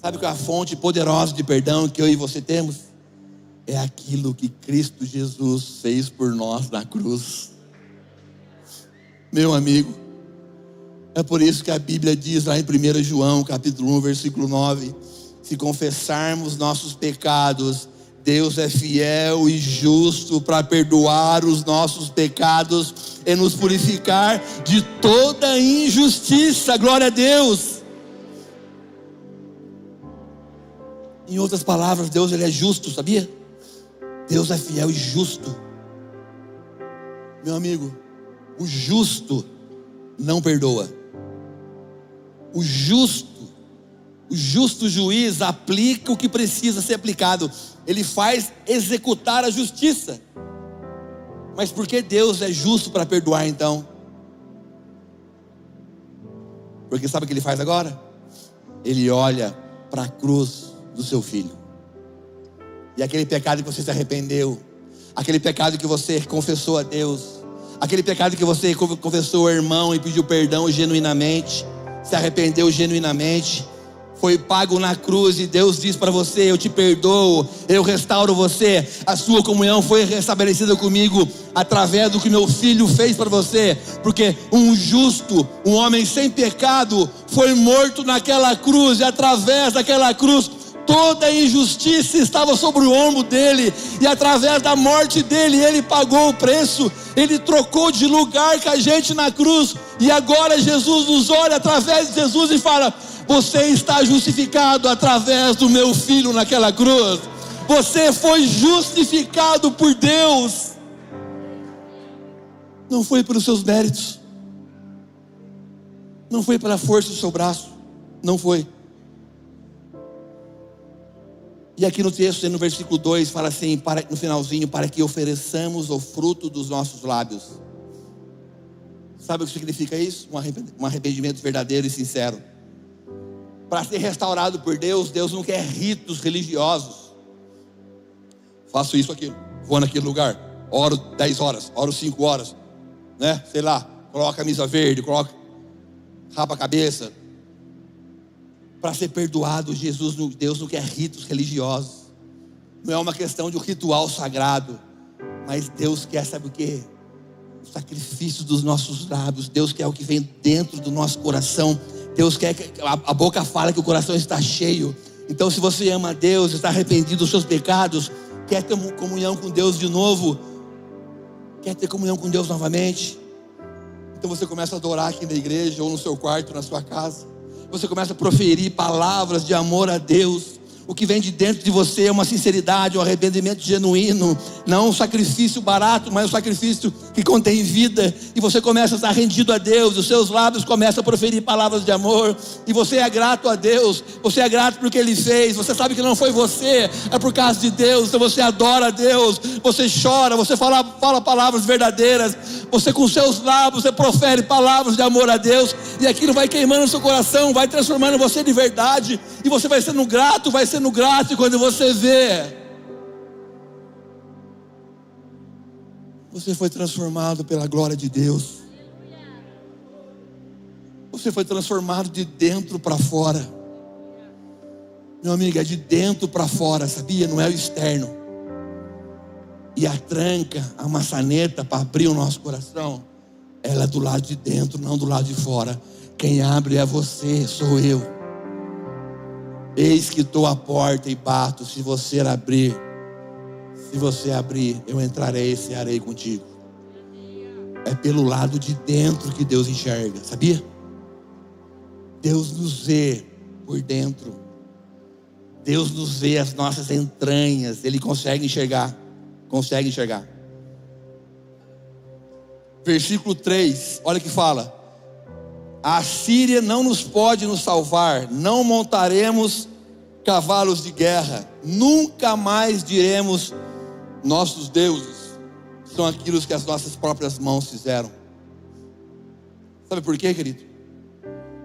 Sabe qual é a fonte poderosa de perdão que eu e você temos? É aquilo que Cristo Jesus fez por nós na cruz. Meu amigo, é por isso que a Bíblia diz lá em 1 João, capítulo 1, versículo 9: se confessarmos nossos pecados, Deus é fiel e justo para perdoar os nossos pecados e nos purificar de toda injustiça. Glória a Deus. Em outras palavras, Deus ele é justo, sabia? Deus é fiel e justo. Meu amigo, o justo não perdoa o justo, o justo juiz aplica o que precisa ser aplicado, ele faz executar a justiça. Mas por que Deus é justo para perdoar então? Porque sabe o que ele faz agora? Ele olha para a cruz do seu filho. E aquele pecado que você se arrependeu, aquele pecado que você confessou a Deus, aquele pecado que você confessou ao irmão e pediu perdão genuinamente, se arrependeu genuinamente, foi pago na cruz e Deus diz para você: Eu te perdoo, eu restauro você. A sua comunhão foi restabelecida comigo através do que meu filho fez para você, porque um justo, um homem sem pecado, foi morto naquela cruz e através daquela cruz toda a injustiça estava sobre o ombro dele, e através da morte dele, ele pagou o preço, ele trocou de lugar com a gente na cruz, e agora Jesus nos olha através de Jesus e fala: Você está justificado através do meu filho naquela cruz, você foi justificado por Deus, não foi pelos seus méritos, não foi pela força do seu braço, não foi. E aqui no texto, no versículo 2, fala assim, para, no finalzinho, para que ofereçamos o fruto dos nossos lábios. Sabe o que significa isso? Um arrependimento verdadeiro e sincero. Para ser restaurado por Deus, Deus não quer ritos religiosos. Faço isso aqui, vou naquele lugar, oro 10 horas, oro 5 horas, né? Sei lá, coloca a camisa verde, coloca, rapa a cabeça, para ser perdoado, Jesus, Deus não quer ritos religiosos. Não é uma questão de um ritual sagrado. Mas Deus quer, sabe o que? O sacrifício dos nossos lábios. Deus quer o que vem dentro do nosso coração. Deus quer que a, a boca fala que o coração está cheio. Então, se você ama a Deus, está arrependido dos seus pecados, quer ter comunhão com Deus de novo, quer ter comunhão com Deus novamente, então você começa a adorar aqui na igreja ou no seu quarto, na sua casa você começa a proferir palavras de amor a Deus. O que vem de dentro de você é uma sinceridade, um arrependimento genuíno, não um sacrifício barato, mas um sacrifício que contém vida. E você começa a estar rendido a Deus, os seus lábios começam a proferir palavras de amor, e você é grato a Deus, você é grato porque Ele fez. Você sabe que não foi você, é por causa de Deus. Então você adora a Deus, você chora, você fala, fala palavras verdadeiras, você com seus lábios, você profere palavras de amor a Deus, e aquilo vai queimando no seu coração, vai transformando você de verdade, e você vai sendo grato, vai sendo grato, e quando você vê, você foi transformado pela glória de Deus. Você foi transformado de dentro para fora. Meu amigo, é de dentro para fora, sabia? Não é o externo. E a tranca, a maçaneta para abrir o nosso coração, ela é do lado de dentro, não do lado de fora. Quem abre é você, sou eu. Eis que estou à porta e bato. Se você abrir, se você abrir, eu entrarei e cearei contigo. É pelo lado de dentro que Deus enxerga, sabia? Deus nos vê por dentro. Deus nos vê as nossas entranhas. Ele consegue enxergar. Consegue enxergar. Versículo 3, olha que fala: a Síria não nos pode nos salvar, não montaremos cavalos de guerra, nunca mais diremos nossos deuses são aquilo que as nossas próprias mãos fizeram. Sabe por quê, querido?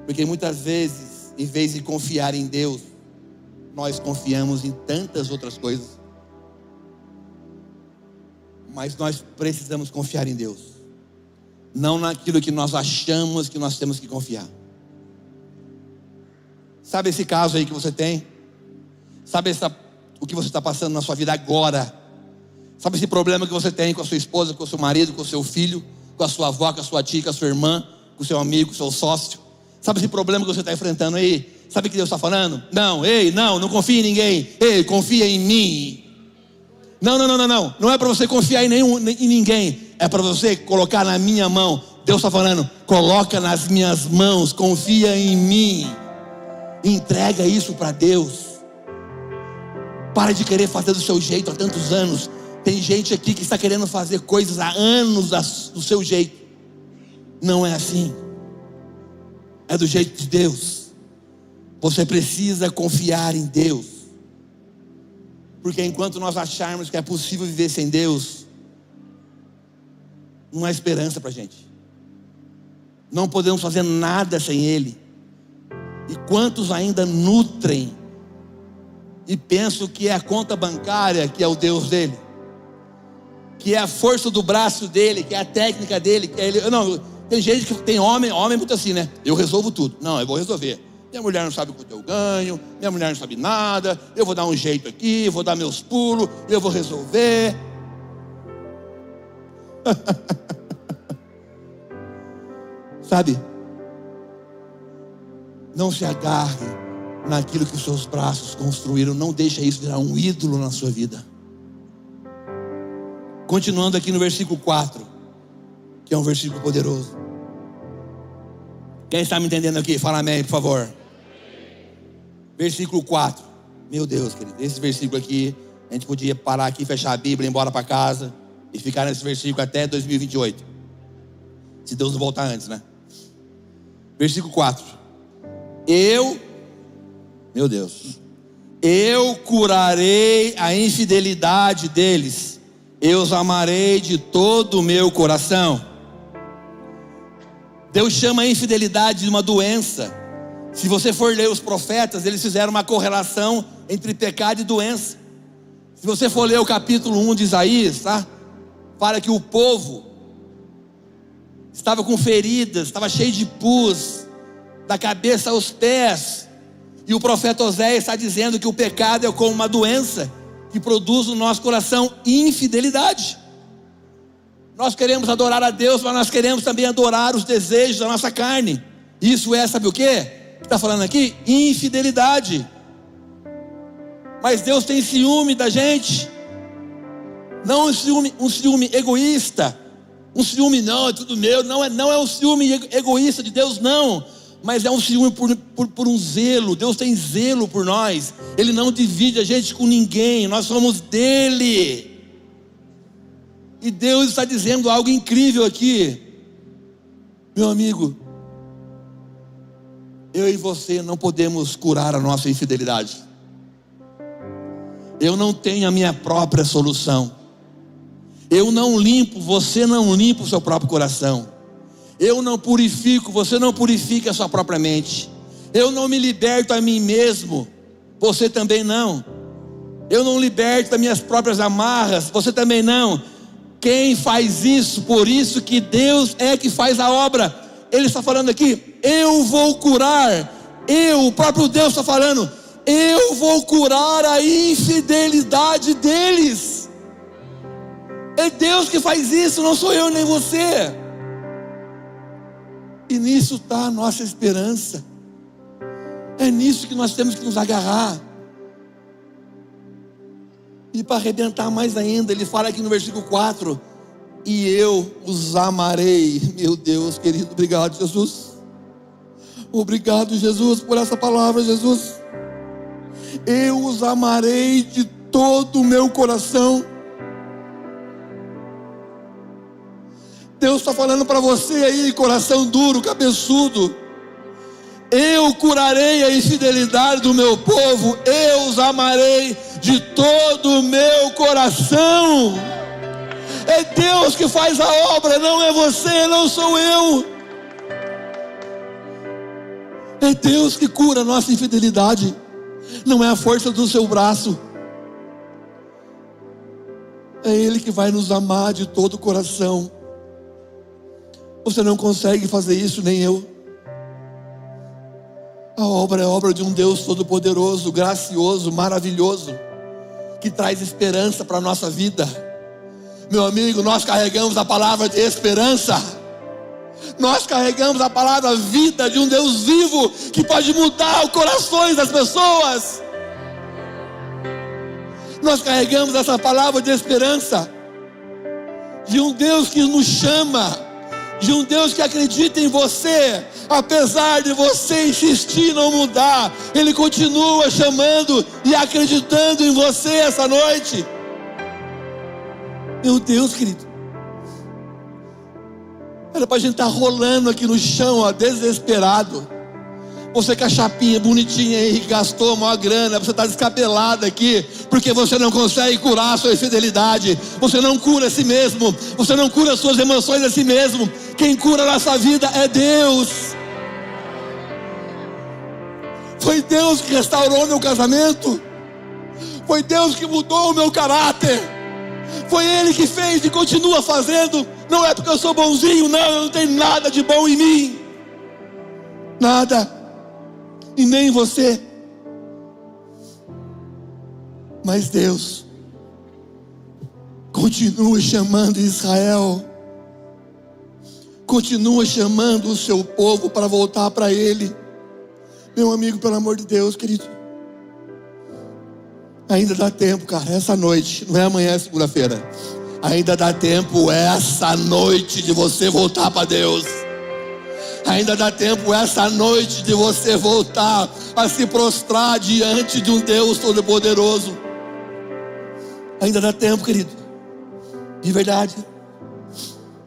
Porque muitas vezes, em vez de confiar em Deus, nós confiamos em tantas outras coisas. Mas nós precisamos confiar em Deus não naquilo que nós achamos que nós temos que confiar. Sabe esse caso aí que você tem? Sabe essa, o que você está passando na sua vida agora? Sabe esse problema que você tem com a sua esposa, com o seu marido, com o seu filho, com a sua avó, com a sua tia, com a sua irmã, com o seu amigo, com o seu sócio? Sabe esse problema que você está enfrentando aí? Sabe o que Deus está falando? Não, ei, não, não confia em ninguém. Ei, confia em mim. Não, não, não, não, não. Não é para você confiar em, nenhum, em ninguém é para você colocar na minha mão. Deus está falando, coloca nas minhas mãos, confia em mim, entrega isso para Deus. Para de querer fazer do seu jeito há tantos anos. Tem gente aqui que está querendo fazer coisas há anos do seu jeito. Não é assim. É do jeito de Deus. Você precisa confiar em Deus. Porque enquanto nós acharmos que é possível viver sem Deus, não há esperança para a gente. Não podemos fazer nada sem Ele. E quantos ainda nutrem e pensam que é a conta bancária que é o Deus dele, que é a força do braço dele, que é a técnica dele, que é ele. Não, tem gente que tem homem, homem é muito assim, né? Eu resolvo tudo. Não, eu vou resolver. minha mulher não sabe quanto eu ganho, minha mulher não sabe nada, eu vou dar um jeito aqui, vou dar meus pulos, eu vou resolver. sabe? Não se agarre naquilo que os seus braços construíram, não deixe isso virar um ídolo na sua vida. Continuando aqui no versículo 4, que é um versículo poderoso. Quem está me entendendo aqui? Fala amém, por favor. Versículo 4. Meu Deus, querido, esse versículo aqui, a gente podia parar aqui, fechar a Bíblia, ir embora para casa e ficar nesse versículo até 2028. Se Deus não voltar antes, né? Versículo 4. Eu, meu Deus, eu curarei a infidelidade deles, eu os amarei de todo o meu coração. Deus chama a infidelidade de uma doença. Se você for ler os profetas, eles fizeram uma correlação entre pecado e doença. Se você for ler o capítulo 1 de Isaías, tá? Fala que o povo estava com feridas, estava cheio de pus, da cabeça aos pés. E o profeta Oséias está dizendo que o pecado é como uma doença que produz no nosso coração infidelidade. Nós queremos adorar a Deus, mas nós queremos também adorar os desejos da nossa carne. Isso é, sabe o que? Está falando aqui? Infidelidade. Mas Deus tem ciúme da gente. Não um ciúme, um ciúme egoísta. Um ciúme, não, é tudo meu. Não é, não é um ciúme egoísta de Deus, não. Mas é um ciúme por, por, por um zelo. Deus tem zelo por nós. Ele não divide a gente com ninguém. Nós somos dele. E Deus está dizendo algo incrível aqui. Meu amigo, eu e você não podemos curar a nossa infidelidade. Eu não tenho a minha própria solução. Eu não limpo, você não limpa o seu próprio coração. Eu não purifico, você não purifica a sua própria mente. Eu não me liberto a mim mesmo, você também não. Eu não liberto das minhas próprias amarras, você também não. Quem faz isso? Por isso que Deus é que faz a obra. Ele está falando aqui, eu vou curar. Eu, o próprio Deus está falando, eu vou curar a infidelidade deles. É Deus que faz isso, não sou eu nem você. E nisso está a nossa esperança. É nisso que nós temos que nos agarrar. E para arrebentar mais ainda, ele fala aqui no versículo 4: E eu os amarei. Meu Deus, querido, obrigado, Jesus. Obrigado, Jesus, por essa palavra, Jesus. Eu os amarei de todo o meu coração. Deus está falando para você aí, coração duro, cabeçudo. Eu curarei a infidelidade do meu povo, eu os amarei de todo o meu coração. É Deus que faz a obra, não é você, não sou eu. É Deus que cura a nossa infidelidade, não é a força do seu braço. É Ele que vai nos amar de todo o coração. Você não consegue fazer isso, nem eu. A obra é obra de um Deus todo-poderoso, gracioso, maravilhoso, que traz esperança para a nossa vida. Meu amigo, nós carregamos a palavra de esperança. Nós carregamos a palavra vida de um Deus vivo que pode mudar os corações das pessoas. Nós carregamos essa palavra de esperança de um Deus que nos chama de um Deus que acredita em você, apesar de você insistir não mudar, Ele continua chamando e acreditando em você essa noite. Meu Deus, querido. Era para a gente estar tá rolando aqui no chão, ó, desesperado. Você com a chapinha bonitinha aí, gastou uma grana, você está descabelado aqui, porque você não consegue curar a sua infidelidade, você não cura a si mesmo, você não cura as suas emoções a si mesmo. Quem cura a nossa vida é Deus. Foi Deus que restaurou meu casamento, foi Deus que mudou o meu caráter, foi Ele que fez e continua fazendo. Não é porque eu sou bonzinho, não, eu não tenho nada de bom em mim, nada. E nem você. Mas Deus continua chamando Israel, continua chamando o seu povo para voltar para Ele. Meu amigo, pelo amor de Deus, querido, ainda dá tempo, cara, essa noite, não é amanhã, é segunda-feira. Ainda dá tempo essa noite de você voltar para Deus. Ainda dá tempo essa noite de você voltar a se prostrar diante de um Deus Todo-Poderoso. Ainda dá tempo, querido. De verdade.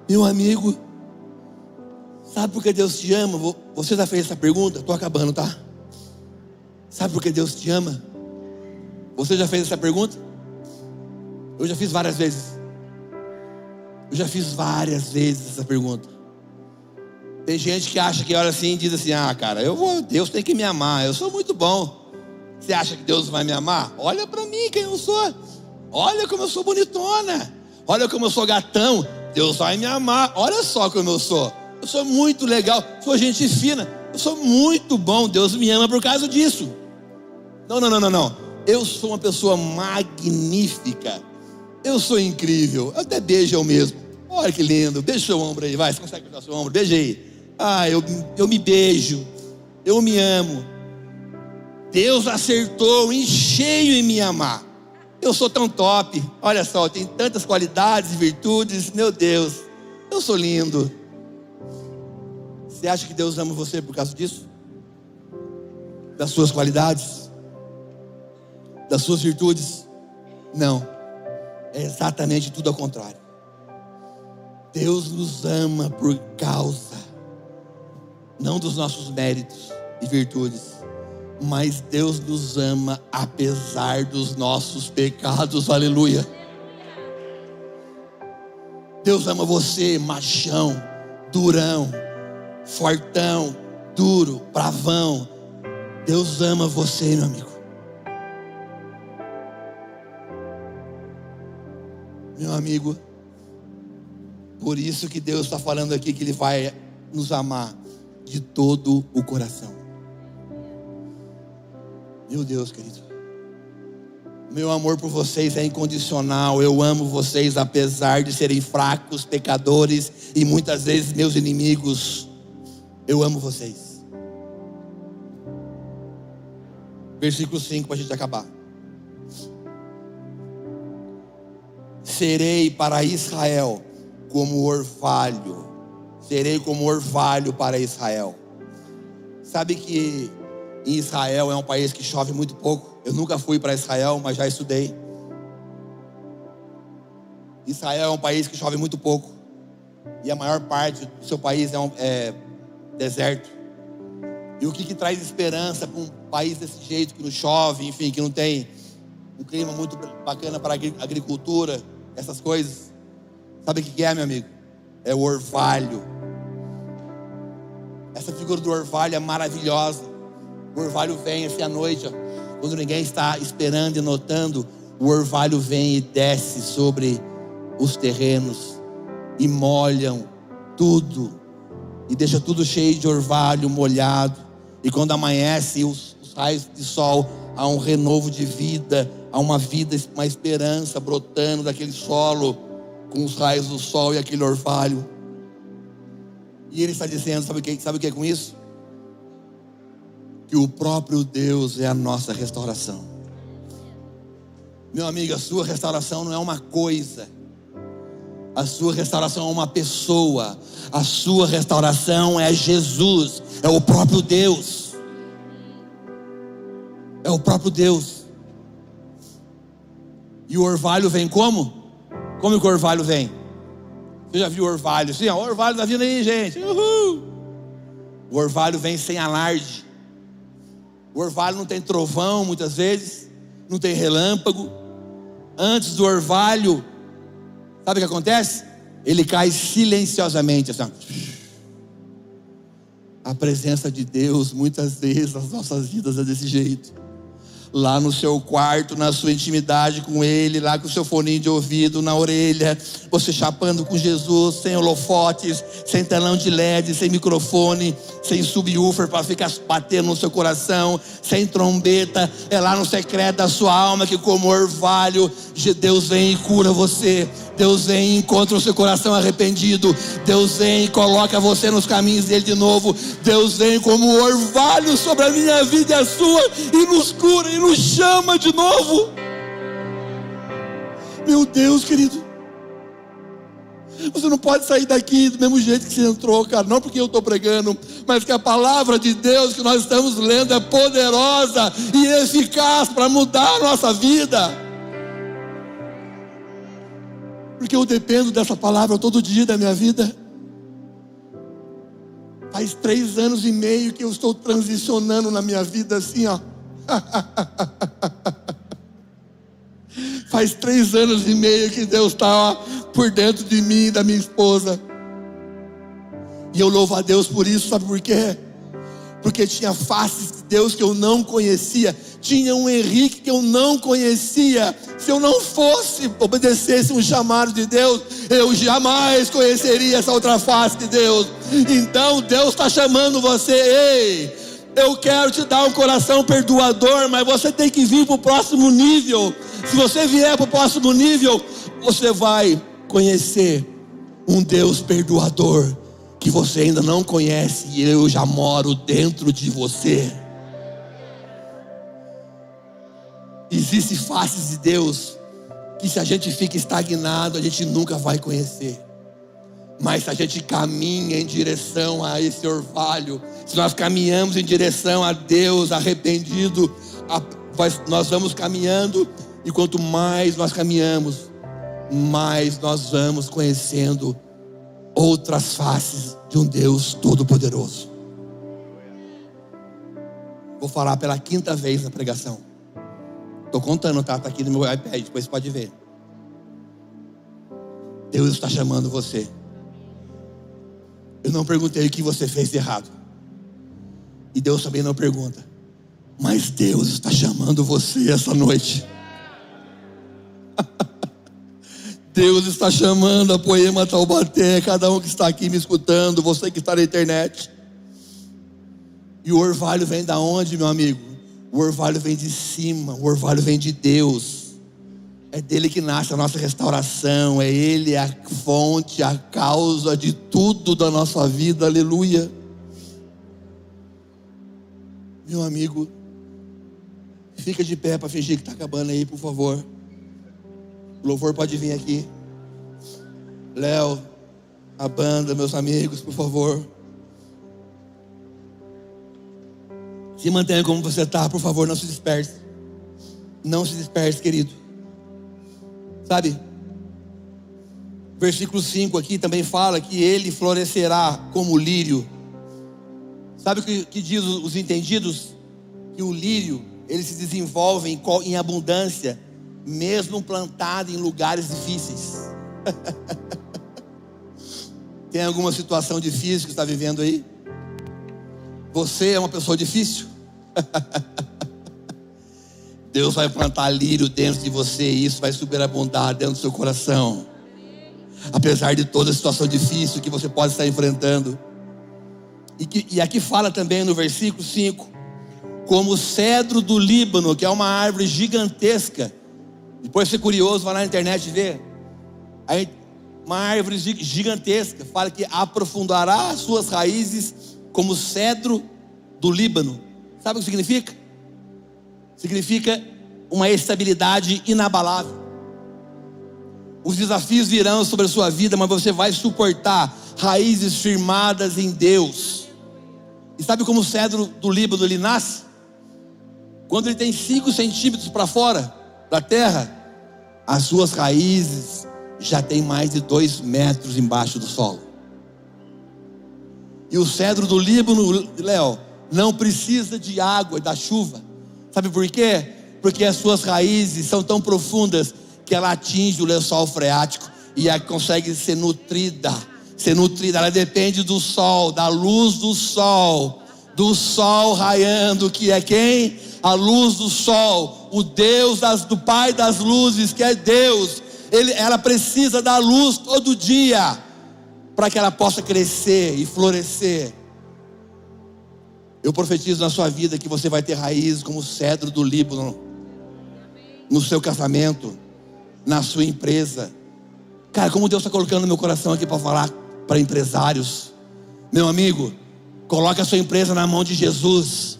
Meu amigo, sabe por que Deus te ama? Você já fez essa pergunta? Estou acabando, tá? Sabe por que Deus te ama? Você já fez essa pergunta? Eu já fiz várias vezes. Eu já fiz várias vezes essa pergunta. Tem gente que acha que olha assim e diz assim: Ah, cara, eu vou, Deus tem que me amar, eu sou muito bom. Você acha que Deus vai me amar? Olha para mim quem eu sou. Olha como eu sou bonitona. Olha como eu sou gatão. Deus vai me amar. Olha só como eu sou. Eu sou muito legal, sou gente fina. Eu sou muito bom. Deus me ama por causa disso. Não, não, não, não, não. Eu sou uma pessoa magnífica. Eu sou incrível. Eu até beijo eu mesmo. Olha que lindo. Beija seu ombro aí, vai. Você consegue beijar seu ombro? Beija aí. Ah, eu, eu me beijo. Eu me amo. Deus acertou em cheio em me amar. Eu sou tão top. Olha só, tem tantas qualidades e virtudes. Meu Deus, eu sou lindo. Você acha que Deus ama você por causa disso? Das suas qualidades? Das suas virtudes? Não. É exatamente tudo ao contrário. Deus nos ama por causa, não dos nossos méritos e virtudes, mas Deus nos ama apesar dos nossos pecados, aleluia. Deus ama você, machão, durão, fortão, duro, bravão. Deus ama você, meu amigo. Meu amigo, por isso que Deus está falando aqui que Ele vai nos amar de todo o coração. Meu Deus, querido. Meu amor por vocês é incondicional. Eu amo vocês apesar de serem fracos, pecadores e muitas vezes meus inimigos. Eu amo vocês. Versículo 5 para a gente acabar. Serei para Israel como orvalho, serei como orvalho para Israel. Sabe que Israel é um país que chove muito pouco. Eu nunca fui para Israel, mas já estudei. Israel é um país que chove muito pouco. E a maior parte do seu país é, um, é deserto. E o que, que traz esperança para um país desse jeito, que não chove, enfim, que não tem um clima muito bacana para a agricultura, essas coisas? Sabe o que é, meu amigo? É o orvalho. Essa figura do orvalho é maravilhosa. O orvalho vem assim à noite, ó, quando ninguém está esperando e notando, o orvalho vem e desce sobre os terrenos e molham tudo e deixa tudo cheio de orvalho molhado. E quando amanhece os, os raios de sol, há um renovo de vida, há uma vida, uma esperança brotando daquele solo com os raios do sol e aquele orvalho. E ele está dizendo: sabe o que, sabe o que é com isso? Que o próprio Deus é a nossa restauração. Meu amigo, a sua restauração não é uma coisa, a sua restauração é uma pessoa, a sua restauração é Jesus, é o próprio Deus. É o próprio Deus. E o orvalho vem como? Como que o orvalho vem? Você já viu orvalho? Sim, o orvalho está vindo aí, gente. Uhul. O orvalho vem sem alarde. O orvalho não tem trovão muitas vezes, não tem relâmpago. Antes do orvalho, sabe o que acontece? Ele cai silenciosamente, assim. A presença de Deus, muitas vezes, nas nossas vidas é desse jeito. Lá no seu quarto, na sua intimidade com Ele, lá com o seu foninho de ouvido na orelha, você chapando com Jesus, sem holofotes, sem telão de LED, sem microfone, sem subwoofer para ficar batendo no seu coração, sem trombeta, é lá no secreto da sua alma que, como orvalho, Deus vem e cura você. Deus vem e encontra o seu coração arrependido. Deus vem e coloca você nos caminhos dele de novo. Deus vem como orvalho sobre a minha vida e a sua e nos cura e nos chama de novo. Meu Deus, querido. Você não pode sair daqui do mesmo jeito que você entrou, cara. Não porque eu estou pregando, mas que a palavra de Deus que nós estamos lendo é poderosa e eficaz para mudar a nossa vida porque eu dependo dessa palavra todo dia da minha vida. Faz três anos e meio que eu estou transicionando na minha vida assim, ó. Faz três anos e meio que Deus está por dentro de mim e da minha esposa. E eu louvo a Deus por isso, sabe por quê? Porque tinha faces de Deus que eu não conhecia tinha um Henrique que eu não conhecia. Se eu não fosse, obedecesse um chamado de Deus, eu jamais conheceria essa outra face de Deus. Então Deus está chamando você, ei, eu quero te dar um coração perdoador, mas você tem que vir para o próximo nível. Se você vier para o próximo nível, você vai conhecer um Deus perdoador que você ainda não conhece e eu já moro dentro de você. Existem faces de Deus que se a gente fica estagnado, a gente nunca vai conhecer. Mas se a gente caminha em direção a esse orvalho, se nós caminhamos em direção a Deus arrependido, nós vamos caminhando, e quanto mais nós caminhamos, mais nós vamos conhecendo outras faces de um Deus todo-poderoso. Vou falar pela quinta vez na pregação. Estou contando, tá? Está aqui no meu iPad, depois pode ver. Deus está chamando você. Eu não perguntei o que você fez de errado. E Deus também não pergunta. Mas Deus está chamando você essa noite. Deus está chamando a Poema Taubaté, cada um que está aqui me escutando, você que está na internet. E o orvalho vem da onde, meu amigo? O orvalho vem de cima, o orvalho vem de Deus. É dele que nasce a nossa restauração, é Ele a fonte, a causa de tudo da nossa vida, aleluia. Meu amigo, fica de pé para fingir que está acabando aí, por favor. O louvor pode vir aqui. Léo, a banda, meus amigos, por favor. Se mantenha como você está, por favor, não se disperse. Não se disperse, querido. Sabe? Versículo 5 aqui também fala que ele florescerá como lírio. Sabe o que, que diz os entendidos? Que o lírio, ele se desenvolve em, em abundância, mesmo plantado em lugares difíceis. Tem alguma situação difícil que está vivendo aí? Você é uma pessoa difícil? Deus vai plantar lírio dentro de você e isso vai superabundar dentro do seu coração. Apesar de toda a situação difícil que você pode estar enfrentando. E, que, e aqui fala também no versículo 5: como o cedro do Líbano, que é uma árvore gigantesca. Depois, se curioso, vai na internet ver. Aí, uma árvore gigantesca, fala que aprofundará as suas raízes como cedro do Líbano. Sabe o que significa? Significa uma estabilidade inabalável. Os desafios virão sobre a sua vida, mas você vai suportar raízes firmadas em Deus. E sabe como o cedro do Líbano ele nasce? Quando ele tem 5 centímetros para fora da terra, as suas raízes já têm mais de 2 metros embaixo do solo. E o cedro do Líbano, Léo, não precisa de água, da chuva. Sabe por quê? Porque as suas raízes são tão profundas que ela atinge o lençol freático e ela consegue ser nutrida. Ser nutrida, ela depende do sol, da luz do sol, do sol raiando, que é quem? a luz do sol, o Deus das, do Pai das luzes, que é Deus, ele, ela precisa da luz todo dia para que ela possa crescer e florescer. Eu profetizo na sua vida que você vai ter raízes como o cedro do Líbano, no seu casamento, na sua empresa. Cara, como Deus está colocando meu coração aqui para falar para empresários. Meu amigo, coloque a sua empresa na mão de Jesus.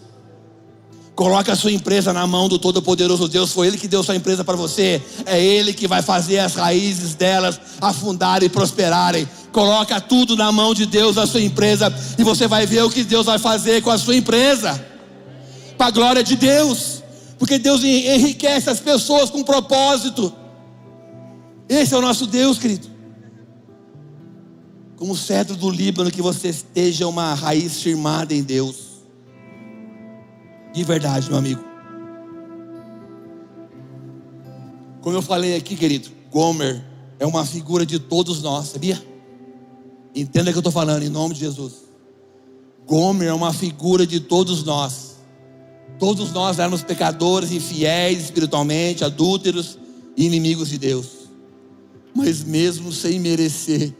Coloque a sua empresa na mão do Todo-Poderoso Deus. Foi Ele que deu sua empresa para você. É Ele que vai fazer as raízes delas afundarem e prosperarem. Coloca tudo na mão de Deus, a sua empresa, e você vai ver o que Deus vai fazer com a sua empresa. Para a glória de Deus. Porque Deus enriquece as pessoas com propósito. Esse é o nosso Deus, querido. Como o cedro do Líbano, que você esteja uma raiz firmada em Deus. De verdade, meu amigo. Como eu falei aqui, querido, Gomer é uma figura de todos nós, sabia? Entenda o que eu estou falando, em nome de Jesus. Gomer é uma figura de todos nós. Todos nós éramos pecadores, infiéis espiritualmente, adúlteros e inimigos de Deus. Mas mesmo sem merecer,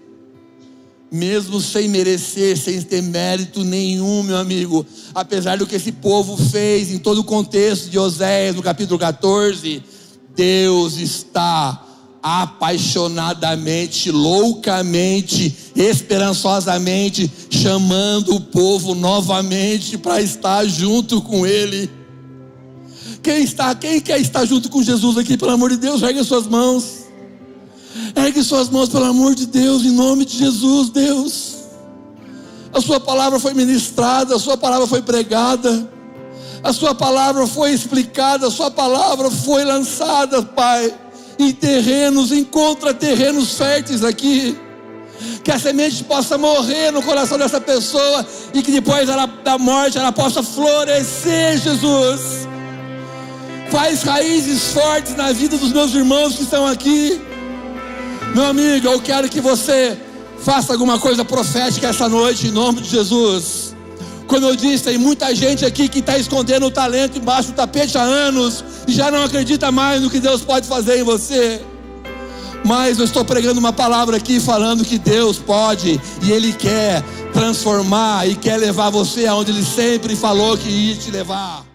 mesmo sem merecer, sem ter mérito nenhum, meu amigo, apesar do que esse povo fez em todo o contexto de Oséias, no capítulo 14, Deus está apaixonadamente, loucamente, esperançosamente chamando o povo novamente para estar junto com Ele. Quem está, quem quer estar junto com Jesus aqui, pelo amor de Deus, ergue suas mãos. Ergue suas mãos, pelo amor de Deus, em nome de Jesus, Deus. A Sua palavra foi ministrada, a Sua palavra foi pregada, a Sua palavra foi explicada, a Sua palavra foi lançada, Pai, em terrenos, encontra terrenos férteis aqui. Que a semente possa morrer no coração dessa pessoa e que depois ela, da morte ela possa florescer, Jesus. Faz raízes fortes na vida dos meus irmãos que estão aqui. Meu amigo, eu quero que você faça alguma coisa profética essa noite, em nome de Jesus. Como eu disse, tem muita gente aqui que está escondendo o talento embaixo do tapete há anos e já não acredita mais no que Deus pode fazer em você. Mas eu estou pregando uma palavra aqui falando que Deus pode e Ele quer transformar e quer levar você aonde Ele sempre falou que ia te levar.